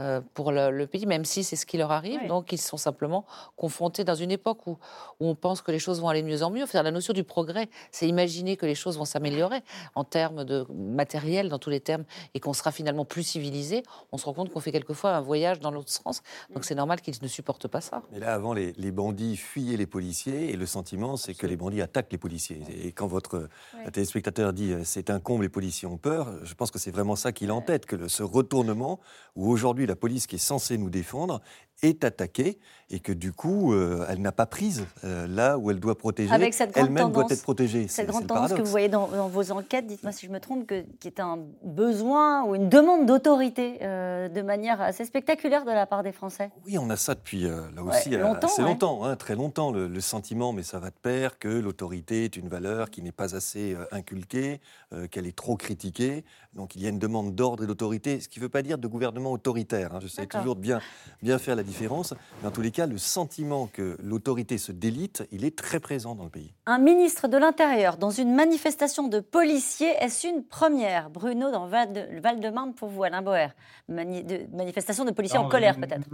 euh, euh, pour le, le pays, même si c'est ce qui leur arrive. Oui. Donc ils sont simplement confrontés dans une époque où, où on pense que les choses vont aller de mieux en mieux. Enfin, la notion du progrès, c'est imaginer que les choses vont s'améliorer en termes de matériel, dans tous les termes, et qu'on sera finalement plus civilisé. On se rend compte qu'on fait quelquefois un voyage dans l'autre sens. Donc c'est normal qu'ils ne supportent pas ça. Mais là, avant, les, les bandits fuyaient les policiers et le sentiment, c'est que les bandits attaquent les policiers. Et quand votre Ouais. téléspectateur dit euh, c'est un comble, les policiers ont peur, je pense que c'est vraiment ça qu'il a en tête, que le- ce retournement où aujourd'hui la police qui est censée nous défendre est attaquée et que du coup, euh, elle n'a pas prise euh, là où elle doit protéger. Avec cette grande Elle-même doit être protégée. Cette grande tendance que vous voyez dans, dans vos enquêtes, dites-moi si je me trompe, que, qui est un besoin ou une demande d'autorité euh, de manière assez spectaculaire de la part des Français. Oui, on a ça depuis là Ouais, aussi euh, longtemps, assez ouais. longtemps, hein, très longtemps, le, le sentiment, mais ça va de pair, que l'autorité est une valeur qui n'est pas assez inculquée, qu'elle est trop critiquée. Donc il y a une demande d'ordre et d'autorité, ce qui ne veut pas dire de gouvernement autoritaire. Hein. J'essaie toujours de bien, bien faire la différence. Mais en tous les cas, le sentiment que l'autorité se délite, il est très présent dans le pays. Un ministre de l'Intérieur dans une manifestation de policiers, est-ce une première? Bruno dans Val de- Val-de-Marne pour vous, Alain Boer Mani- de- Manifestation de policiers en colère peut-être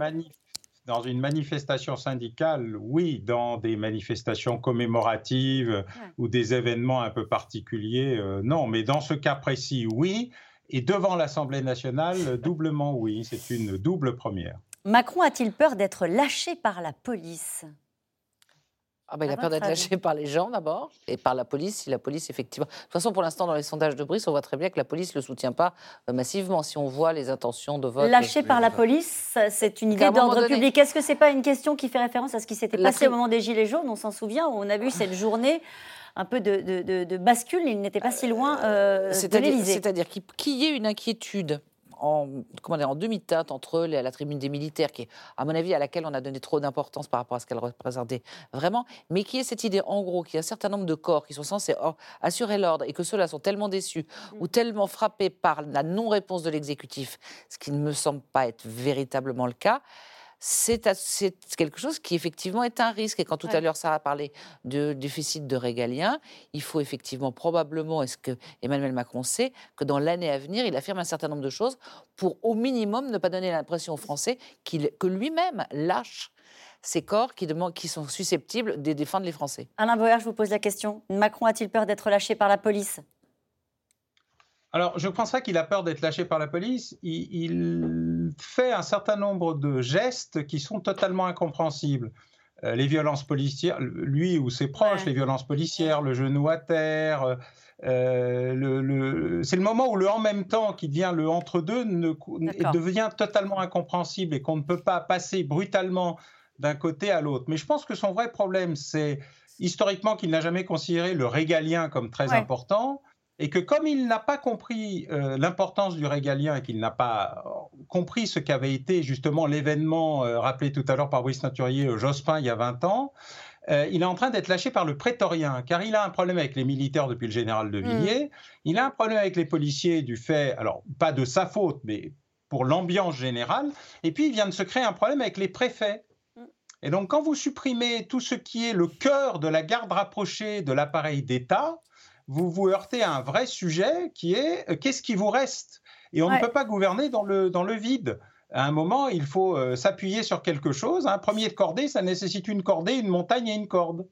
Dans une manifestation syndicale, oui. Dans des manifestations commémoratives ou des événements un peu particuliers, euh, non. Mais dans ce cas précis, oui. Et devant l'Assemblée nationale, doublement oui. C'est une double première. Macron a-t-il peur d'être lâché par la police? Ah bah, il a peur d'être lâché par les gens d'abord et par la police. Si la police, effectivement. De toute façon, pour l'instant, dans les sondages de Brice, on voit très bien que la police ne le soutient pas euh, massivement. Si on voit les intentions de vote. Lâché par la police, c'est une idée d'ordre donné- public. Est-ce que c'est pas une question qui fait référence à ce qui s'était La passé au moment des Gilets jaunes? On s'en souvient, où on a vu cette journée un peu de, bascule. Il n'était pas si loin euh, de l'Élysée. C'est-à-dire qu'il y ait une inquiétude en, comment dire, en demi-teinte entre la tribune des militaires, qui est, à mon avis, à laquelle on a donné trop d'importance par rapport à ce qu'elle représentait vraiment, mais qui est cette idée, en gros, qu'il y a un certain nombre de corps qui sont censés assurer l'ordre et que ceux-là sont tellement déçus ou mm. tellement frappés par la non-réponse de l'exécutif, ce qui ne me semble pas être véritablement le cas c'est quelque chose qui effectivement est un risque. Et quand tout à l'heure Sarah parlait de déficit de régalien, il faut effectivement probablement, est-ce que Emmanuel Macron sait, que dans l'année à venir, il affirme un certain nombre de choses pour au minimum ne pas donner l'impression aux Français que lui-même lâche ces corps qui, qui sont susceptibles de défendre les Français. Alain Boer, je vous pose la question. Macron a-t-il peur d'être lâché par la police? Alors, je ne pense pas qu'il a peur d'être lâché par la police. Il, fait un certain nombre de gestes qui sont totalement incompréhensibles. Euh, les violences policières, lui ou ses proches, les violences policières, le genou à terre. Euh, le, c'est le moment où le en même temps, qui devient le entre-deux, devient totalement incompréhensible et qu'on ne peut pas passer brutalement d'un côté à l'autre. Mais je pense que son vrai problème, c'est historiquement qu'il n'a jamais considéré le régalien comme très important et que comme il n'a pas compris euh, l'importance du régalien et qu'il n'a pas euh, compris ce qu'avait été justement l'événement euh, rappelé tout à l'heure par Brice Naturier Jospin il y a 20 ans, il est en train d'être lâché par le prétorien, car il a un problème avec les militaires depuis le général de Villiers, mm. il a un problème avec les policiers du fait, alors pas de sa faute, mais pour l'ambiance générale, et puis il vient de se créer un problème avec les préfets. Mm. Et donc quand vous supprimez tout ce qui est le cœur de la garde rapprochée de l'appareil d'État, vous vous heurtez à un vrai sujet qui est euh, qu'est-ce qui vous reste? Et on ne peut pas gouverner dans le, dans le vide. À un moment, il faut euh, s'appuyer sur quelque chose. Un premier de cordée, ça nécessite une cordée, une montagne et une corde.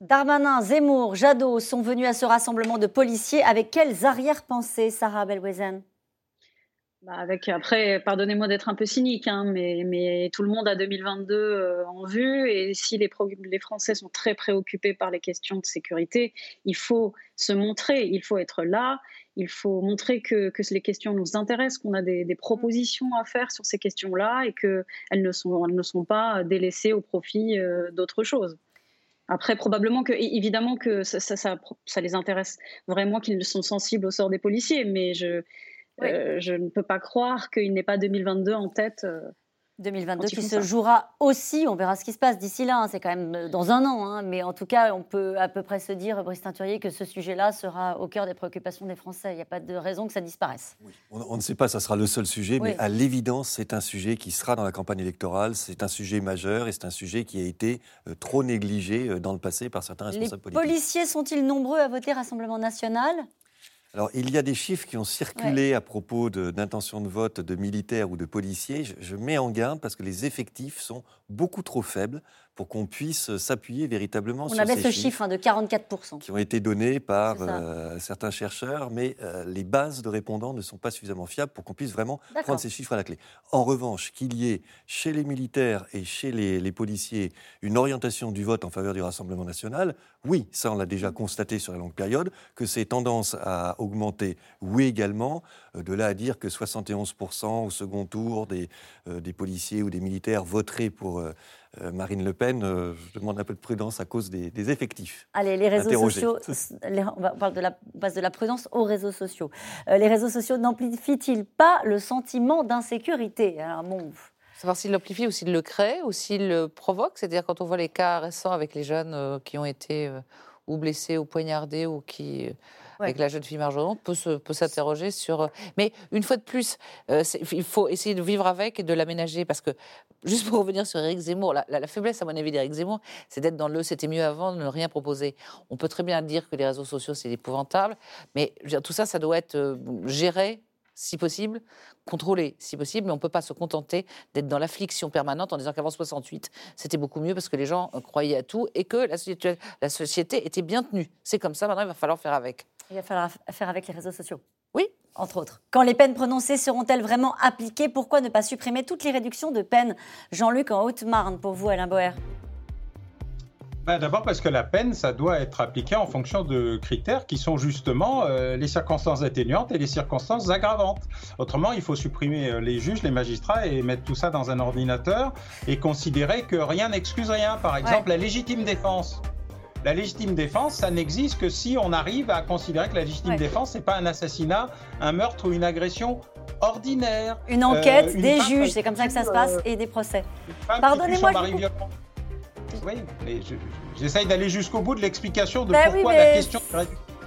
Darmanin, Zemmour, Jadot sont venus à ce rassemblement de policiers. Avec quelles arrière-pensées, Sarah Belwezen? Bah, avec après, pardonnez-moi d'être un peu cynique, hein, mais, tout le monde a 2022 euh, en vue et si les, Français sont très préoccupés par les questions de sécurité, il faut se montrer, il faut être là, il faut montrer que, les questions nous intéressent, qu'on a des, propositions à faire sur ces questions-là et qu'elles ne sont, elles ne sont pas délaissées au profit euh, d'autres choses. Après, probablement que, évidemment que ça, ça les intéresse vraiment qu'ils sont sensibles au sort des policiers, mais je, euh, je ne peux pas croire qu'il n'ait pas 2022 en tête. 2022 euh, qui se jouera aussi, on verra ce qui se passe d'ici là, hein, c'est quand même euh, dans un an, hein, mais en tout cas on peut à peu près se dire, Brice Teinturier, que ce sujet-là sera au cœur des préoccupations des Français. Il n'y a pas de raison que ça disparaisse. On, ne sait pas, ça sera le seul sujet, mais à l'évidence c'est un sujet qui sera dans la campagne électorale, c'est un sujet majeur et c'est un sujet qui a été trop négligé dans le passé par certains responsables politiques. Les policiers sont-ils nombreux à voter Rassemblement national? Alors, il y a des chiffres qui ont circulé à propos d'intention de, vote de militaires ou de policiers. je, mets en garde parce que les effectifs sont beaucoup trop faibles pour qu'on puisse s'appuyer véritablement sur ces chiffres. On avait ce chiffre hein, de 44%. Qui ont été donnés par euh, certains chercheurs, mais euh, les bases de répondants ne sont pas suffisamment fiables pour qu'on puisse vraiment prendre ces chiffres à la clé. En revanche, qu'il y ait chez les militaires et chez les, policiers une orientation du vote en faveur du Rassemblement national, oui, ça on l'a déjà constaté sur la longue période, que c'est tendance à augmenter, oui également, euh, de là à dire que 71% au second tour des, des policiers ou des militaires voteraient pour Marine Le Pen, euh, je demande un peu de prudence à cause des, effectifs. Allez, les réseaux sociaux, on parle de la base de la prudence aux réseaux sociaux. Euh, les réseaux sociaux n'amplifient-ils pas le sentiment d'insécurité? Alors bon, Savoir s'ils l'amplifient ou s'ils le créent ou s'ils le provoquent? C'est-à-dire quand on voit les cas récents avec les jeunes qui ont été ou blessés ou poignardés ou qui avec la jeune fille Marjorie, peut, peut s'interroger sur. Euh, mais une fois de plus, euh, il faut essayer de vivre avec et de l'aménager parce que juste pour revenir sur Éric Zemmour, la, faiblesse à mon avis d'Éric Zemmour, c'est d'être dans le c'était mieux avant de ne rien proposer. On peut très bien dire que les réseaux sociaux c'est épouvantable, mais tout ça, ça doit être euh, géré si possible, contrôlé si possible, mais on ne peut pas se contenter d'être dans l'affliction permanente en disant qu'avant 68, c'était beaucoup mieux parce que les gens croyaient à tout et que la société était bien tenue. C'est comme ça, maintenant il va falloir faire avec. Il va falloir faire avec les réseaux sociaux. Oui. Entre autres. Quand les peines prononcées seront-elles vraiment appliquées Pourquoi ne pas supprimer toutes les réductions de peine Jean-Luc en Haute-Marne, pour vous, Alain Boer ben, D'abord parce que la peine, ça doit être appliqué en fonction de critères qui sont justement euh, les circonstances atténuantes et les circonstances aggravantes. Autrement, il faut supprimer euh, les juges, les magistrats et mettre tout ça dans un ordinateur et considérer que rien n'excuse rien. Par exemple, la légitime défense. La légitime défense, ça n'existe que si on arrive à considérer que la légitime Ouais. défense, c'est pas un assassinat, un meurtre ou une agression ordinaire. Une enquête, Euh, une des juges, c'est comme ça que ça se passe, euh, et des procès. Pardonnez-moi. Oui, mais je- j'essaye d'aller jusqu'au bout de l'explication de Ben oui, pourquoi mais- la question de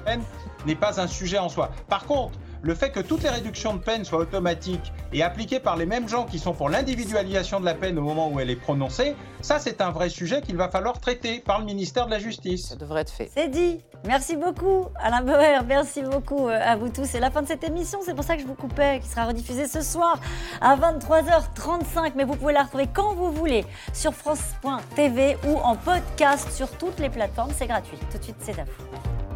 la n'est pas un sujet en soi. Par contre, le fait que toutes les réductions de peine soient automatiques et appliquées par les mêmes gens qui sont pour l'individualisation de la peine au moment où elle est prononcée, ça c'est un vrai sujet qu'il va falloir traiter par le ministère de la Justice. Ça devrait être fait. C'est dit. Merci beaucoup, Alain Bauer. Merci beaucoup euh, à vous tous. C'est la fin de cette émission. C'est pour ça que je vous coupais, qui sera rediffusée ce soir à 23h35. Mais vous pouvez la retrouver quand vous voulez sur France.tv ou en podcast sur toutes les plateformes. C'est gratuit. Tout de suite, c'est à vous.